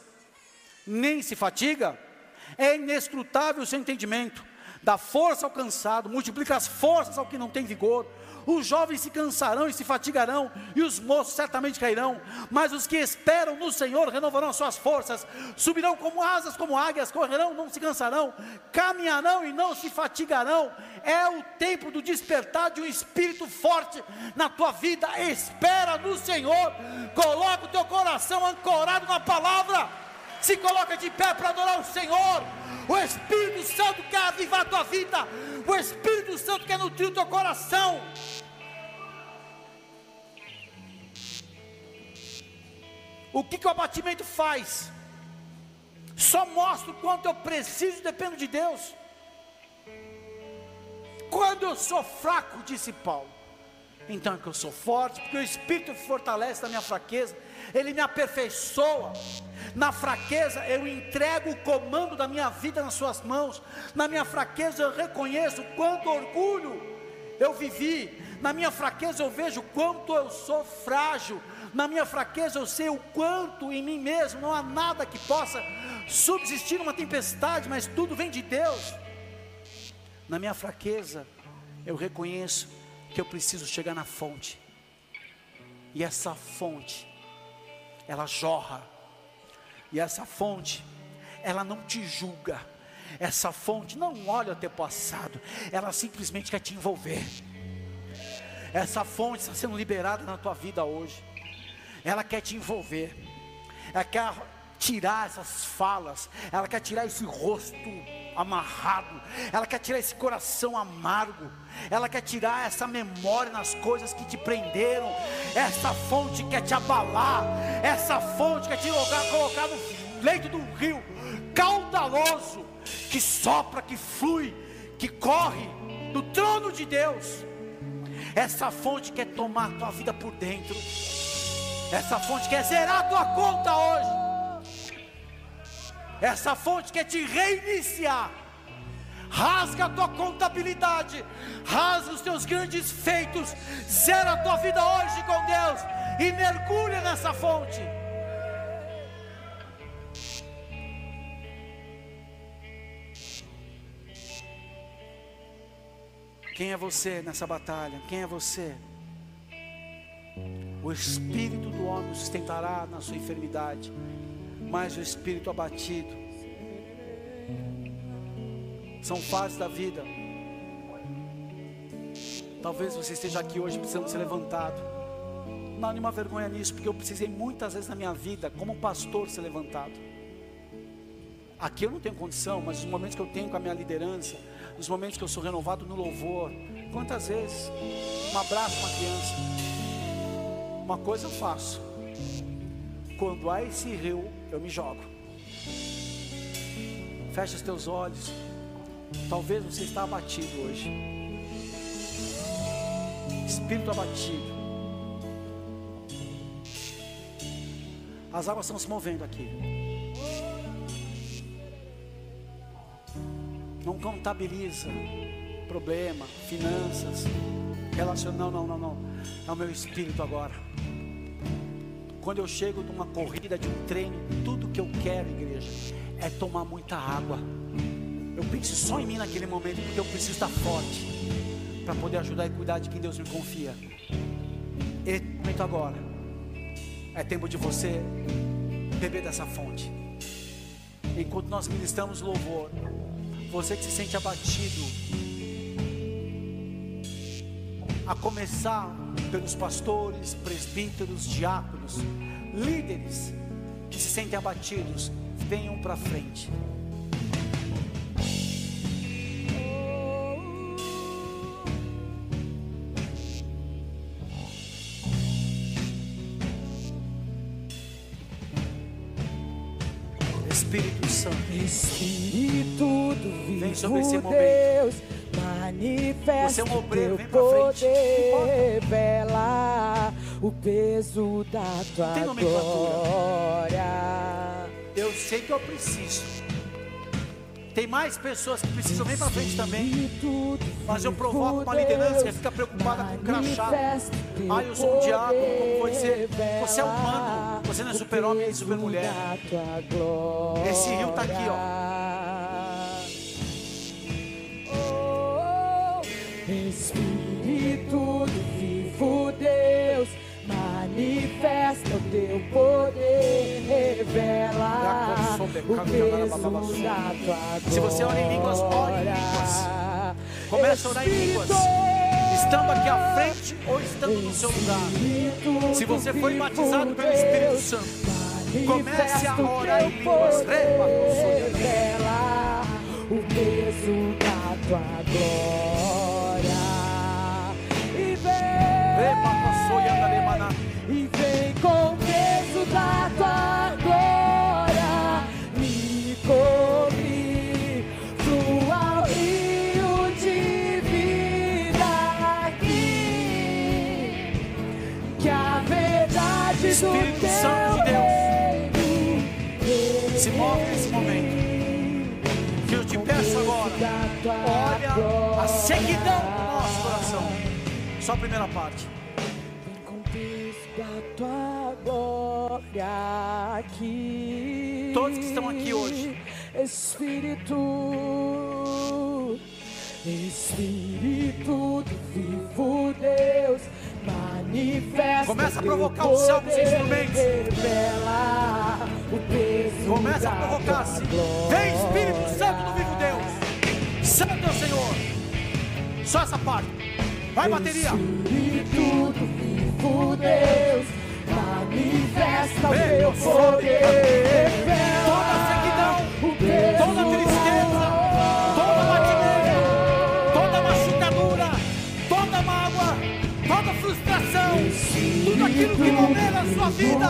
nem se fatiga, é inescrutável o seu entendimento, dá força ao cansado, multiplica as forças ao que não tem vigor. Os jovens se cansarão e se fatigarão, e os moços certamente cairão, mas os que esperam no Senhor renovarão as suas forças, subirão como asas, como águias, correrão, não se cansarão, caminharão e não se fatigarão. É o tempo do despertar de um espírito forte na tua vida. Espera no Senhor, coloca o teu coração ancorado na palavra se coloca de pé para adorar o Senhor. O Espírito Santo quer avivar a tua vida, o Espírito Santo quer nutrir o teu coração. O que, que o abatimento faz? Só mostra o quanto eu preciso e dependo de Deus. Quando eu sou fraco, disse Paulo, então é que eu sou forte, porque o Espírito fortalece na minha fraqueza, ele me aperfeiçoa. Na fraqueza eu entrego o comando da minha vida nas suas mãos. Na minha fraqueza eu reconheço quanto orgulho eu vivi. Na minha fraqueza eu vejo quanto eu sou frágil. Na minha fraqueza eu sei o quanto em mim mesmo não há nada que possa subsistir numa tempestade, mas tudo vem de Deus. Na minha fraqueza eu reconheço que eu preciso chegar na fonte. E essa fonte, ela jorra e essa fonte, ela não te julga. Essa fonte não olha o teu passado, ela simplesmente quer te envolver. Essa fonte está sendo liberada na tua vida hoje. Ela quer te envolver. Ela quer tirar essas falas, ela quer tirar esse rosto amarrado, ela quer tirar esse coração amargo, ela quer tirar essa memória nas coisas que te prenderam, essa fonte quer te abalar, essa fonte quer te colocar, colocar no leito do rio caudaloso, que sopra, que flui, que corre do trono de Deus. Essa fonte quer tomar tua vida por dentro. Essa fonte quer zerar a tua conta hoje. Essa fonte quer te reiniciar. Rasga a tua contabilidade, rasga os teus grandes feitos, zera a tua vida hoje com Deus e mergulha nessa fonte. Quem é você nessa batalha? Quem é você? O espírito do homem sustentará na sua enfermidade mas o espírito abatido. São fases da vida. Talvez você esteja aqui hoje precisando ser levantado. Não há nenhuma vergonha nisso, porque eu precisei muitas vezes na minha vida, como pastor, ser levantado. Aqui eu não tenho condição, mas os momentos que eu tenho com a minha liderança, os momentos que eu sou renovado no louvor, quantas vezes um abraço uma criança, uma coisa eu faço, quando há esse rio, eu me jogo. Fecha os teus olhos. Talvez você está abatido hoje. Espírito abatido. As águas estão se movendo aqui. Não contabiliza problema, finanças, relação. Não, não, não, não. É o meu espírito agora. Quando eu chego numa corrida, de um treino, tudo que eu quero, igreja, é tomar muita água. Eu penso só em mim naquele momento, porque eu preciso estar forte para poder ajudar e cuidar de quem Deus me confia. E momento agora é tempo de você beber dessa fonte. Enquanto nós ministramos louvor, você que se sente abatido, a começar pelos pastores, presbíteros, diáconos, líderes que se sentem abatidos, venham para frente. Espírito Santo. Espírito do Vem vivo sobre esse momento. Deus, manifesta Você é um obreiro, teu vem pra frente. poder, revela o peso da tua Tem glória. Eu sei que eu preciso. Tem mais pessoas que precisam, vem pra frente também. Mas eu provoco uma liderança que fica preocupada com o crachá. Ah, eu sou um diabo, como poder, você. Você é humano, você não é o super-homem nem super-mulher. Esse rio tá aqui, ó. Teu poder, revela o peso da tua glória. Se você ora em línguas, ore em línguas. Começa a orar em línguas. Estando aqui à frente ou estando no seu lugar. Se você foi batizado pelo Espírito Santo, comece a orar em línguas. Revela o peso da tua glória. E vem. E vem com o peso da tua glória. Me cobrir, o rio de vida aqui. Que a verdade Espírito do teu Santo de Deus, reino se move nesse momento. Que eu te peço agora, olha a sequidão do nosso coração. Só a primeira parte. Com da tua glória aqui. Todos que estão aqui hoje. Espírito, Espírito do vivo Deus, manifesta. Começa a provocar os salmos e poder, instrumentos. Revela o peso Começa a provocar assim. Vem Espírito Santo do vivo Deus. Santo é o Senhor. Só essa parte. Vai bateria. Espírito do vivo Deus, manifesta o teu poder. Toda sequidão, o peso toda tristeza, toda batimento, toda machucadura, toda mágoa, toda frustração, tudo aquilo que mover a sua vida,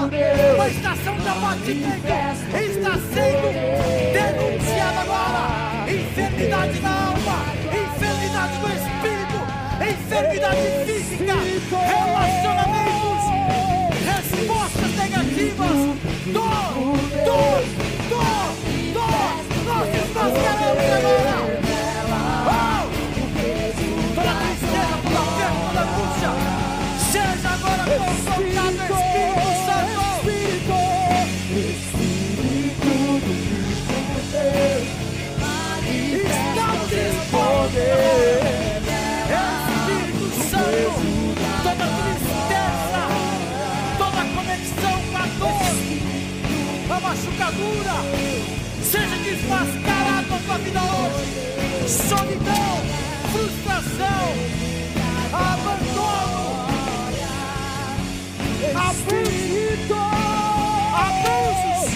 uma estação de abatimento está sendo denunciada agora. Enfermidade na alma, enfermidade no espírito, enfermidade física, relacionamentos, respostas negativas, dor, dor, dor, dor, nós desmascaramos agora. A seja desmascarado na tua vida hoje. Solidão, frustração, abandono, abuso, abusos,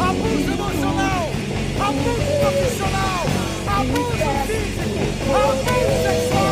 abuso emocional, abuso profissional, abuso físico, abuso sexual.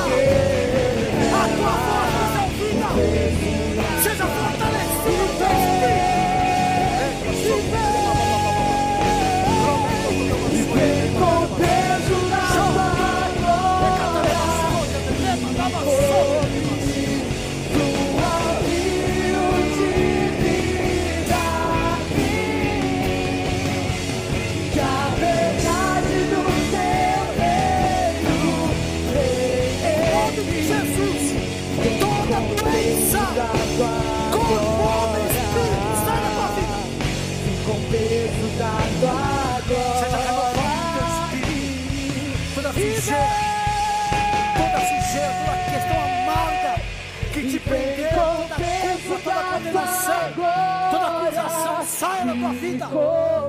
condenação, toda acusação, saia da tua vida.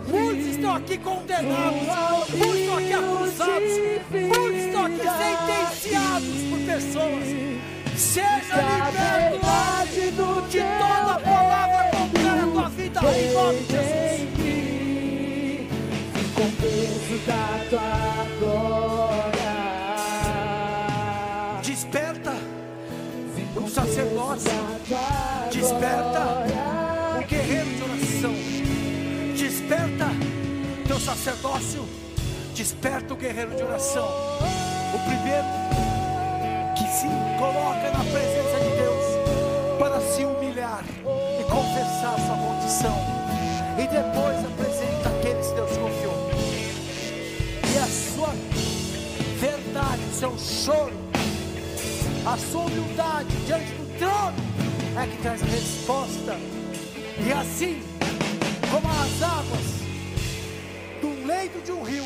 Muitos estão aqui condenados, muitos estão aqui acusados, muitos estão aqui sentenciados por pessoas. Seja liberto hoje de toda palavra contrária à tua vida, em nome de Jesus. com o peso da tua desperta. O guerreiro de oração, desperta teu sacerdócio, desperta o guerreiro de oração. O primeiro que se coloca na presença de Deus para se humilhar e confessar sua condição, e depois apresenta aqueles que Deus confiou, e a sua verdade, seu choro a sua humildade diante do trono é que traz a resposta. E assim, como as águas do leito de um rio,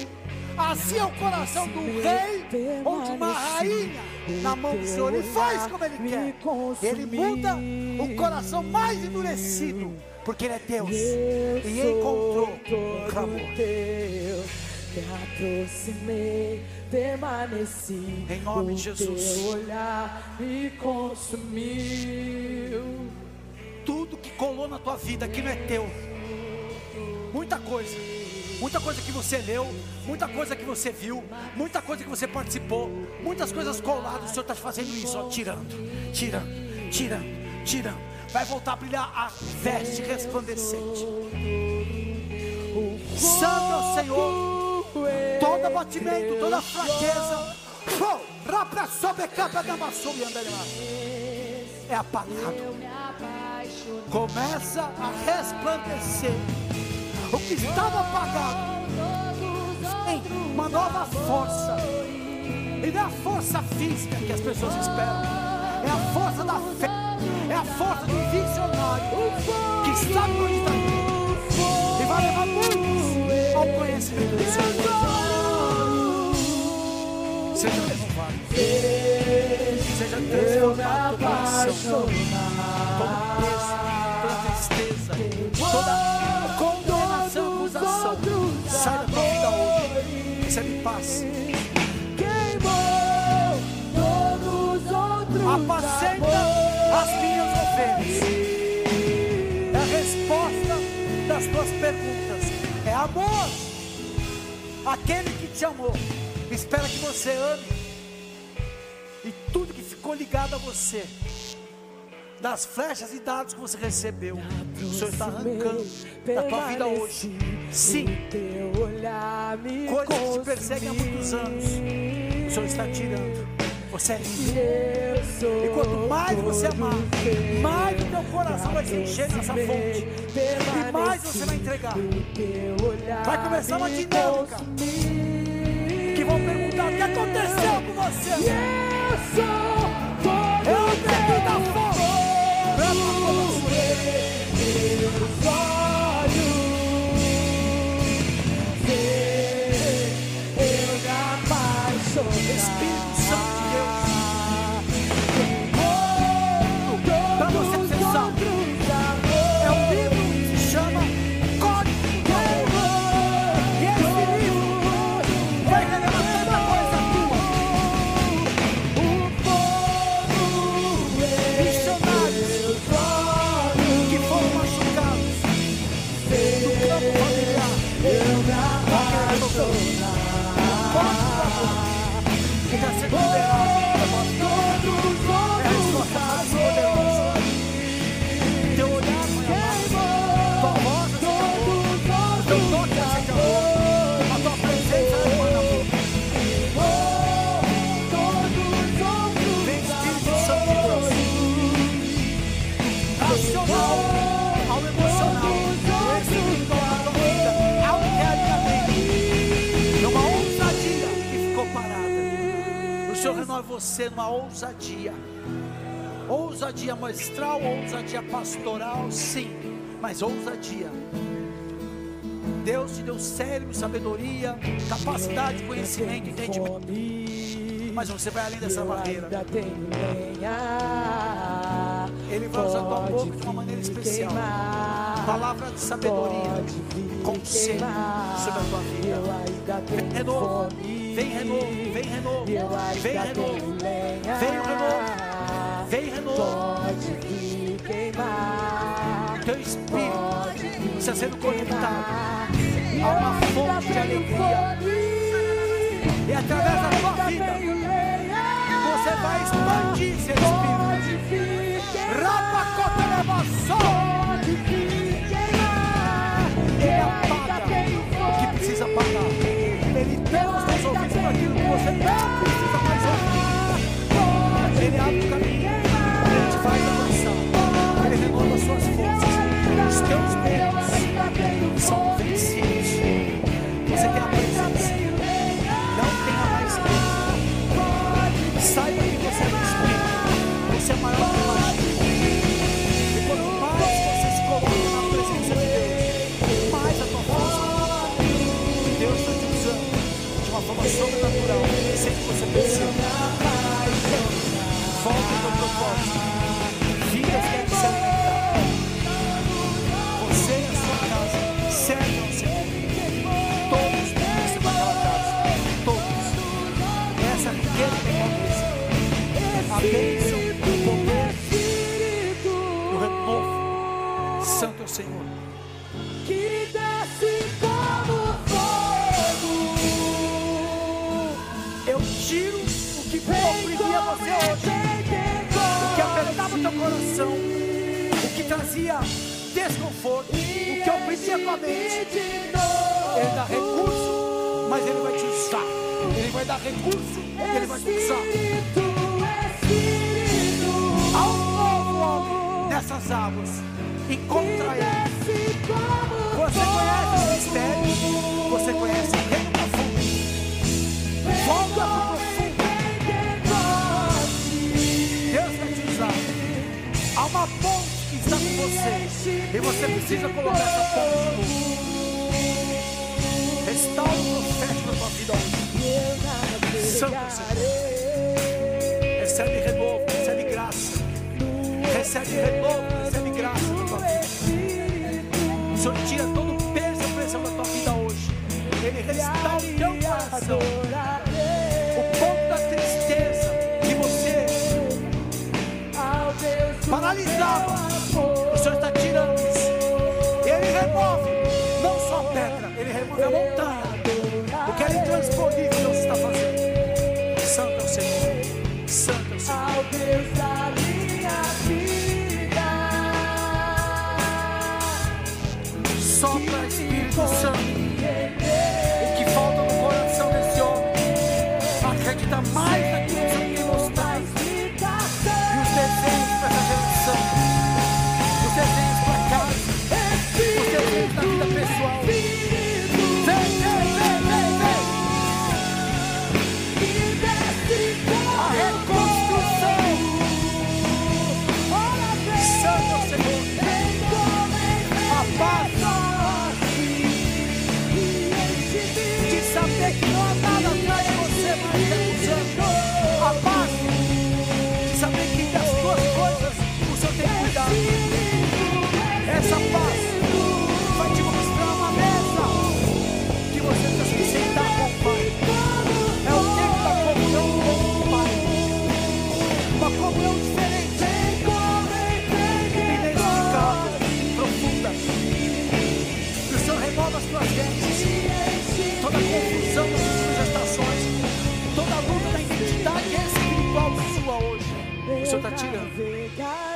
assim é o coração do rei ou de uma rainha na mão do Senhor. Ele faz como ele quer. Ele muda o coração mais endurecido, porque ele é Deus e encontrou um clamor. Me aproximei, permaneci. Em nome de Jesus. Teu olhar me consumiu. tudo que colou na tua vida que não é teu. Muita coisa. Muita coisa que você leu, muita coisa que você viu, muita coisa que você participou, muitas coisas coladas, o Senhor está fazendo isso, ó, tirando, tirando, tirando, tirando. Vai voltar a brilhar a veste resplandecente. Santo é o Senhor, todo abatimento, toda fraqueza, capa da é apagado. Começa a resplandecer. O que estava apagado em uma nova força. E não é a força física que as pessoas esperam, é a força da fé, é a força do visionário que está indo. E vai levar muitos ao conhecimento do Senhor. Seja renovado, seja transformado o coração todo toda tristeza, toda condenação, sai da tua vida hoje, recebe paz, apacenta as minhas ovelhas, é a resposta das tuas perguntas, amor, aquele que te amou, espera que você ame, e tudo que ficou ligado a você, das flechas e dados que você recebeu, o Senhor está arrancando da tua vida hoje. Sim, coisas que te perseguem há muitos anos, o Senhor está tirando. Você é sou E quanto mais você amar, mais o teu coração vai se encher dessa fonte. E mais você vai entregar. Vai começar uma dinâmica. Que vão perguntar o que aconteceu com você. você numa ousadia. Ousadia maestral, ousadia pastoral, sim, mas ousadia. Deus te deu cérebro, sabedoria, capacidade, conhecimento, entendimento. Mas você vai além dessa barreira. Ele vai usar tua boca de uma maneira especial. Palavra de sabedoria, conselho sobre a tua vida. É novo. Vem renovo, vem renovo, vem renovo. Vem renovo, vem renovo. Pode me queimar. Teu espírito está sendo conectado a uma fonte de alegria. E através da tua vida, você vai expandir seu espírito. Rapa Copa da Say happy. Sopra Espírito Santo.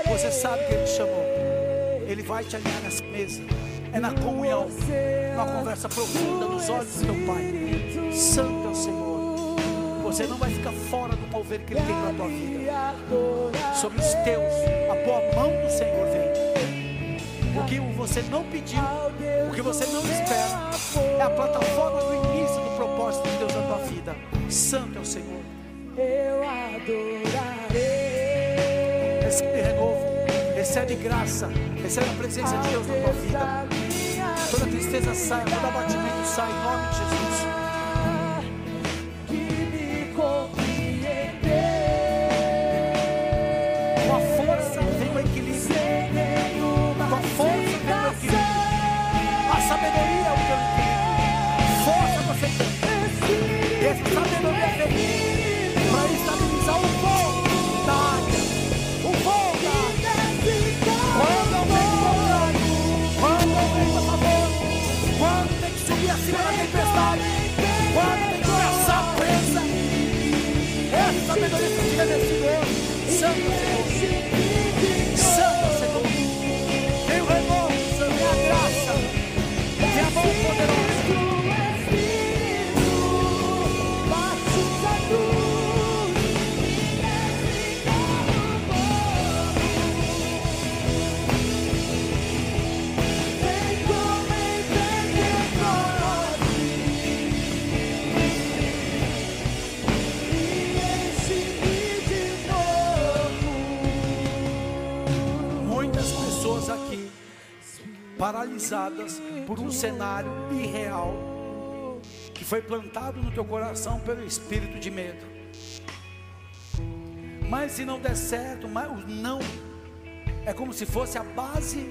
Você sabe que Ele te chamou. Ele vai te alinhar nessa mesa. É na comunhão, numa conversa profunda nos olhos do teu Pai. Santo é o Senhor. Você não vai ficar fora do mover que Ele tem na tua vida. Sobre os teus, a boa mão do Senhor vem. O que você não pediu, o que você não espera, é a plataforma do início do propósito de Deus na tua vida. Santo é o Senhor. Eu adorar. Recebe renovo, recebe graça, recebe a presença de Deus na tua vida. Toda tristeza sai, todo abatimento sai, em nome de Jesus. Por um cenário irreal que foi plantado no teu coração pelo espírito de medo. Mas se não der certo, o não é como se fosse a base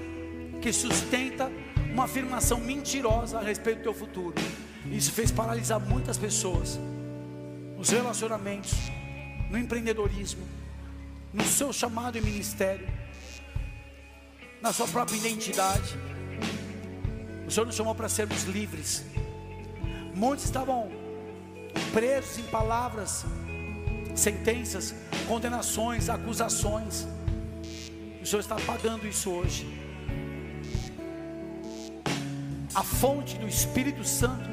que sustenta uma afirmação mentirosa a respeito do teu futuro. Isso fez paralisar muitas pessoas nos relacionamentos, no empreendedorismo, no seu chamado e ministério, na sua própria identidade. O Senhor nos chamou para sermos livres. Muitos estavam presos em palavras, sentenças, condenações, acusações. O Senhor está pagando isso hoje. A fonte do Espírito Santo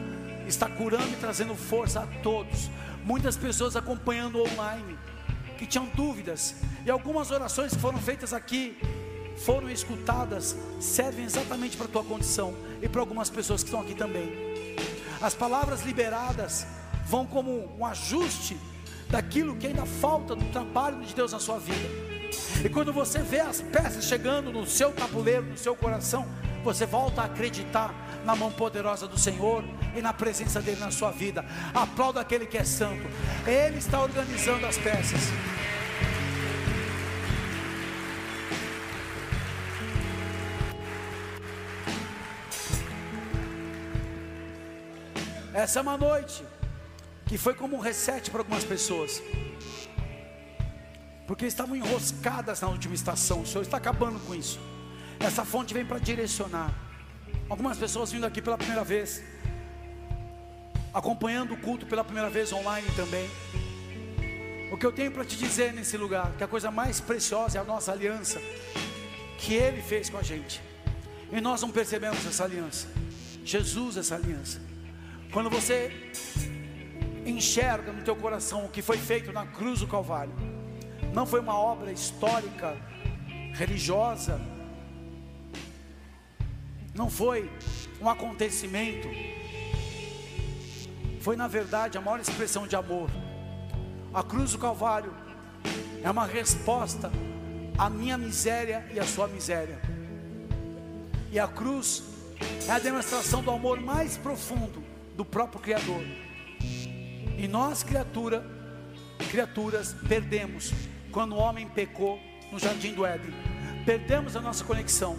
está curando e trazendo força a todos. Muitas pessoas acompanhando online que tinham dúvidas e algumas orações que foram feitas aqui foram escutadas, servem exatamente para a tua condição e para algumas pessoas que estão aqui também. As palavras liberadas vão como um ajuste daquilo que ainda falta do trabalho de Deus na sua vida. E quando você vê as peças chegando no seu tabuleiro, no seu coração, você volta a acreditar na mão poderosa do Senhor e na presença dele na sua vida. Aplauda aquele que é santo. Ele está organizando as peças. Essa é uma noite que foi como um reset para algumas pessoas, porque estavam enroscadas na última estação. O Senhor está acabando com isso. Essa fonte vem para direcionar. Algumas pessoas vindo aqui pela primeira vez, acompanhando o culto pela primeira vez online também. O que eu tenho para te dizer nesse lugar, que a coisa mais preciosa é a nossa aliança, que Ele fez com a gente, e nós não percebemos essa aliança. Jesus, essa aliança. Quando você enxerga no teu coração o que foi feito na cruz do Calvário, não foi uma obra histórica, religiosa, não foi um acontecimento, foi na verdade a maior expressão de amor. A cruz do Calvário é uma resposta à minha miséria e à sua miséria, e a cruz é a demonstração do amor mais profundo do próprio Criador. E nós, criatura, criaturas, perdemos quando o homem pecou no jardim do Éden. Perdemos a nossa conexão.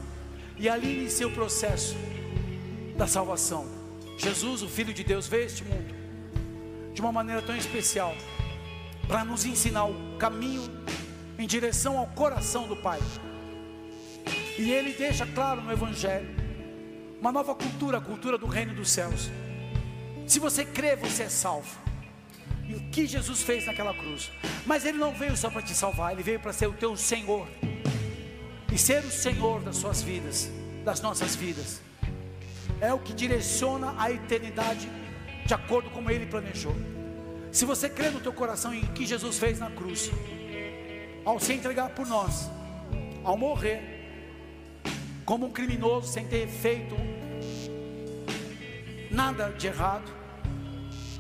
E ali inicia o processo da salvação. Jesus, o Filho de Deus, veio a este mundo de uma maneira tão especial para nos ensinar o caminho em direção ao coração do Pai. E ele deixa claro no Evangelho uma nova cultura, a cultura do reino dos céus. Se você crê, você é salvo. E o que Jesus fez naquela cruz? Mas ele não veio só para te salvar, ele veio para ser o teu Senhor. e ser o Senhor das suas vidas, das nossas vidas. É o que direciona a eternidade de acordo com ele planejou. Se você crê no teu coração em que Jesus fez na cruz, ao se entregar por nós, ao morrer, como um criminoso sem ter feito nada de errado,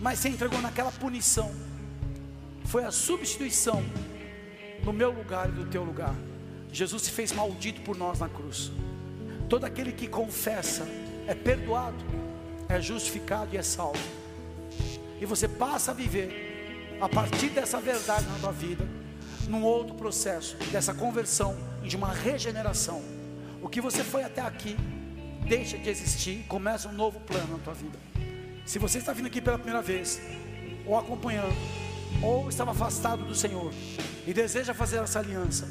mas se entregou naquela punição, foi a substituição no meu lugar e no teu lugar. Jesus se fez maldito por nós na cruz. Todo aquele que confessa é perdoado, é justificado e é salvo. E você passa a viver a partir dessa verdade na tua vida, num outro processo, dessa conversão e de uma regeneração. O que você foi até aqui deixa de existir, começa um novo plano na tua vida. Se você está vindo aqui pela primeira vez, ou acompanhando, ou estava afastado do Senhor e deseja fazer essa aliança,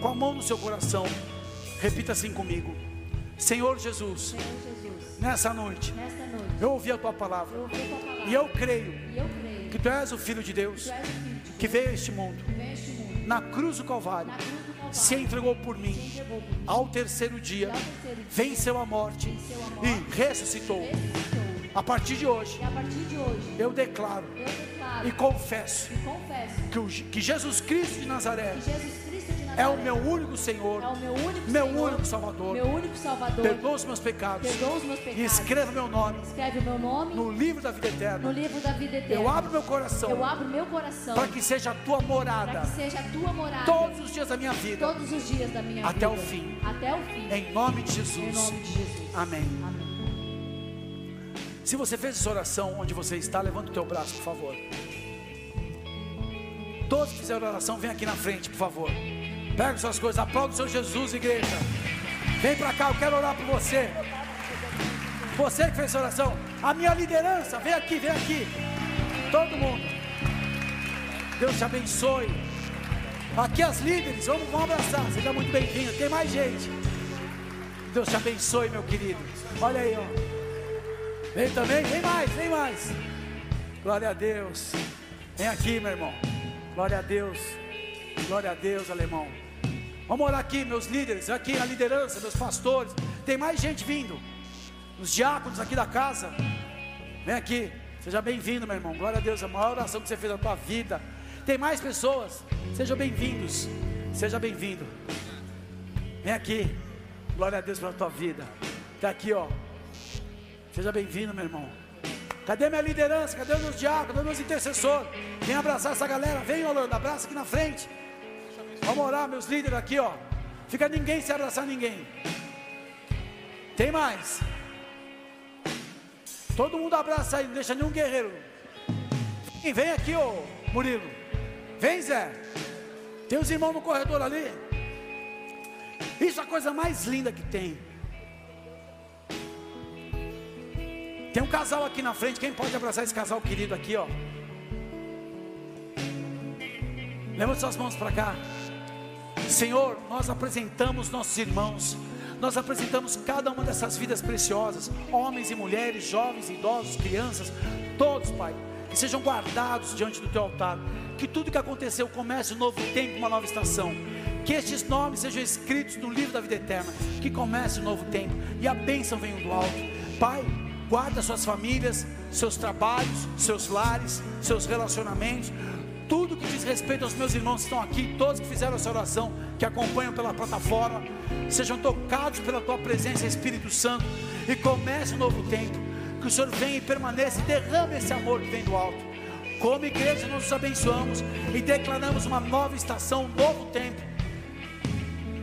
com a mão no seu coração, repita assim comigo: Senhor Jesus, Senhor Jesus, nessa noite, nesta noite, eu ouvi a tua palavra eu ouvi a tua palavra e eu creio e eu creio que tu és o Filho de Deus Filho de Deus que veio a este mundo, que este mundo, na cruz do Calvário, na cruz do Calvário, se entregou por mim, entregou por mim, ao terceiro dia, ao terceiro dia, venceu a morte venceu a morte, e ressuscitou. ressuscitou. A partir de hoje, E partir de hoje, eu declaro eu declaro e confesso e confesso que, o- que Jesus Cristo de Nazaré que Jesus Cristo de Nazaré é o meu único Senhor, é o meu único meu Senhor, único Salvador. meu único Salvador. Perdoa os meus pecados os meus e pecados. escreva meu nome Escreve o meu nome no livro da vida eterna. da vida eterna. Eu abro meu coração Eu abro meu coração para que seja a tua morada a tua morada todos os dias da minha vida, todos os dias da minha Até vida. o fim. Até o fim. em nome de Em Jesus. nome de Jesus. Amém. Amém. Se você fez essa oração onde você está, levanta o teu braço, por favor. Todos que fizeram oração, vem aqui na frente, por favor. Pega suas coisas, aplauda o seu Jesus, igreja. Vem para cá, eu quero orar por você. Você que fez essa oração, a minha liderança, vem aqui, vem aqui. Todo mundo. Deus te abençoe. Aqui as líderes, vamos, vamos abraçar. Seja muito bem-vindo. Tem mais gente. Deus te abençoe, meu querido. Olha aí, ó. Vem também, vem mais, vem mais. Glória a Deus. Vem aqui, meu irmão. Glória a Deus. Glória a Deus, alemão. Vamos orar aqui, meus líderes, aqui a liderança, meus pastores. Tem mais gente vindo. Os diáconos aqui da casa. Vem aqui. Seja bem-vindo, meu irmão. Glória a Deus. A maior oração que você fez na tua vida. Tem mais pessoas. Sejam bem-vindos. Seja bem-vindo. Vem aqui. Glória a Deus pela tua vida. Está aqui, ó. Seja bem-vindo, meu irmão. Cadê minha liderança? Cadê os meus diáconos? Cadê os meus intercessores? Vem abraçar essa galera. Vem, Holanda, abraça aqui na frente. Vamos orar, meus líderes aqui, ó. Fica ninguém sem abraçar ninguém. Tem mais. Todo mundo abraça aí, não deixa nenhum guerreiro. Vem, vem aqui, ô Murilo. Vem, Zé. Tem os irmãos no corredor ali. Isso é a coisa mais linda que tem. Tem um casal aqui na frente. Quem pode abraçar esse casal querido aqui, ó? Levante suas mãos para cá. Senhor, nós apresentamos nossos irmãos. Nós apresentamos cada uma dessas vidas preciosas, homens e mulheres, jovens, idosos, crianças, todos, Pai, que sejam guardados diante do teu altar. Que tudo que aconteceu comece um novo tempo, uma nova estação. Que estes nomes sejam escritos no livro da vida eterna. Que comece um novo tempo e a bênção venha do alto. Pai, guarda suas famílias, seus trabalhos, seus lares, seus relacionamentos tudo que diz respeito aos meus irmãos que estão aqui, todos que fizeram essa oração, que acompanham pela plataforma, sejam tocados pela tua presença, Espírito Santo, e comece um novo tempo. Que o Senhor venha e permaneça e derrame esse amor que vem do alto. Como igreja, nós nos abençoamos e declaramos uma nova estação, um novo tempo.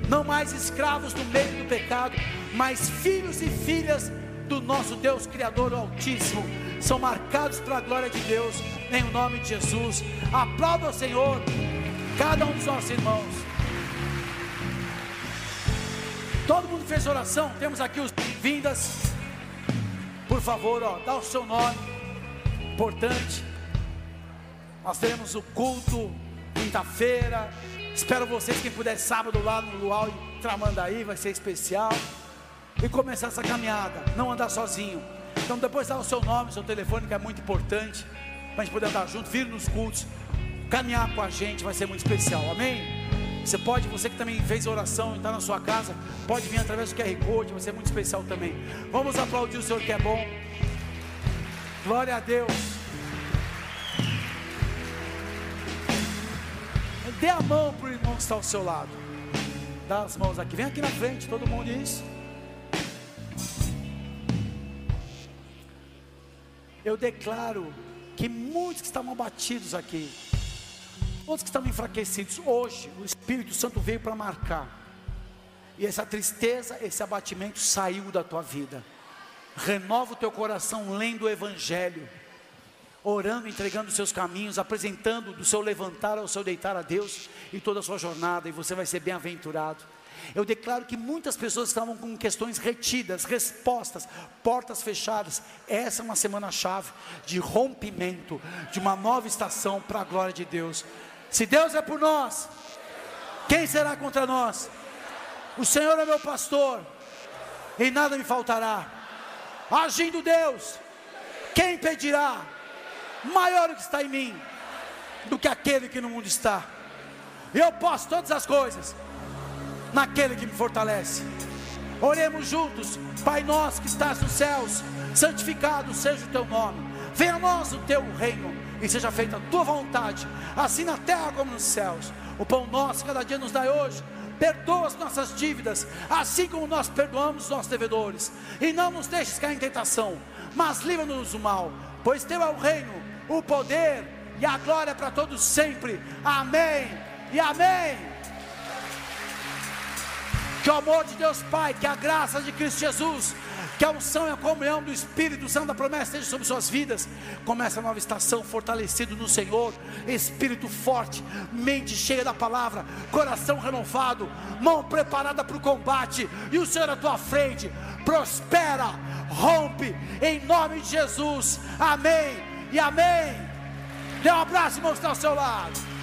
Não mais escravos do meio do pecado, mas filhos e filhas do nosso Deus Criador Altíssimo. São marcados pela glória de Deus, em o nome de Jesus. Aplauda o Senhor, cada um dos nossos irmãos. Todo mundo fez oração, temos aqui os vindas. Por favor, ó, dá o seu nome. Importante. Nós teremos o culto quinta-feira. Espero vocês, quem puder, sábado lá no Luau em Tramandaí, vai ser especial. E começar essa caminhada, não andar sozinho. Então depois dá o seu nome, seu telefone, que é muito importante. Para a gente poder andar junto, vir nos cultos, caminhar com a gente, vai ser muito especial, amém? Você pode, você que também fez oração e está na sua casa, pode vir através do QR Code, vai ser muito especial também. Vamos aplaudir o Senhor que é bom. Glória a Deus. Dê a mão para o irmão que está ao seu lado. Dá as mãos aqui. Vem aqui na frente, todo mundo isso. Eu declaro que muitos que estavam abatidos aqui, todos que estavam enfraquecidos, hoje o Espírito Santo veio para marcar. E essa tristeza, esse abatimento saiu da tua vida. Renova o teu coração lendo o Evangelho orando, entregando os seus caminhos, apresentando do seu levantar ao seu deitar a Deus e toda a sua jornada, e você vai ser bem-aventurado. Eu declaro que muitas pessoas estavam com questões retidas, respostas, portas fechadas. Essa é uma semana-chave de rompimento, de uma nova estação para a glória de Deus. Se Deus é por nós, quem será contra nós? O Senhor é meu pastor, e nada me faltará. Agindo Deus, quem impedirá? maior o que está em mim do que aquele que no mundo está. Eu posso todas as coisas naquele que me fortalece. Oremos juntos, Pai nosso que estás nos céus, santificado seja o teu nome. Venha a nós o teu reino e seja feita a tua vontade, assim na terra como nos céus. O pão nosso cada dia nos dá hoje. Perdoa as nossas dívidas, assim como nós perdoamos os nossos devedores. E não nos deixes cair em tentação, mas livra-nos do mal, pois teu é o reino, o poder e a glória para todos sempre. Amém e amém. Que o amor de Deus Pai, que a graça de Cristo Jesus, que a unção e a comunhão do Espírito Santo da promessa esteja sobre suas vidas. Começa a nova estação, fortalecido no Senhor, espírito forte, mente cheia da palavra, coração renovado, mão preparada para o combate, e o Senhor à tua frente. Prospera, rompe, em nome de Jesus. Amém e amém. Dê um abraço e mostre ao seu lado.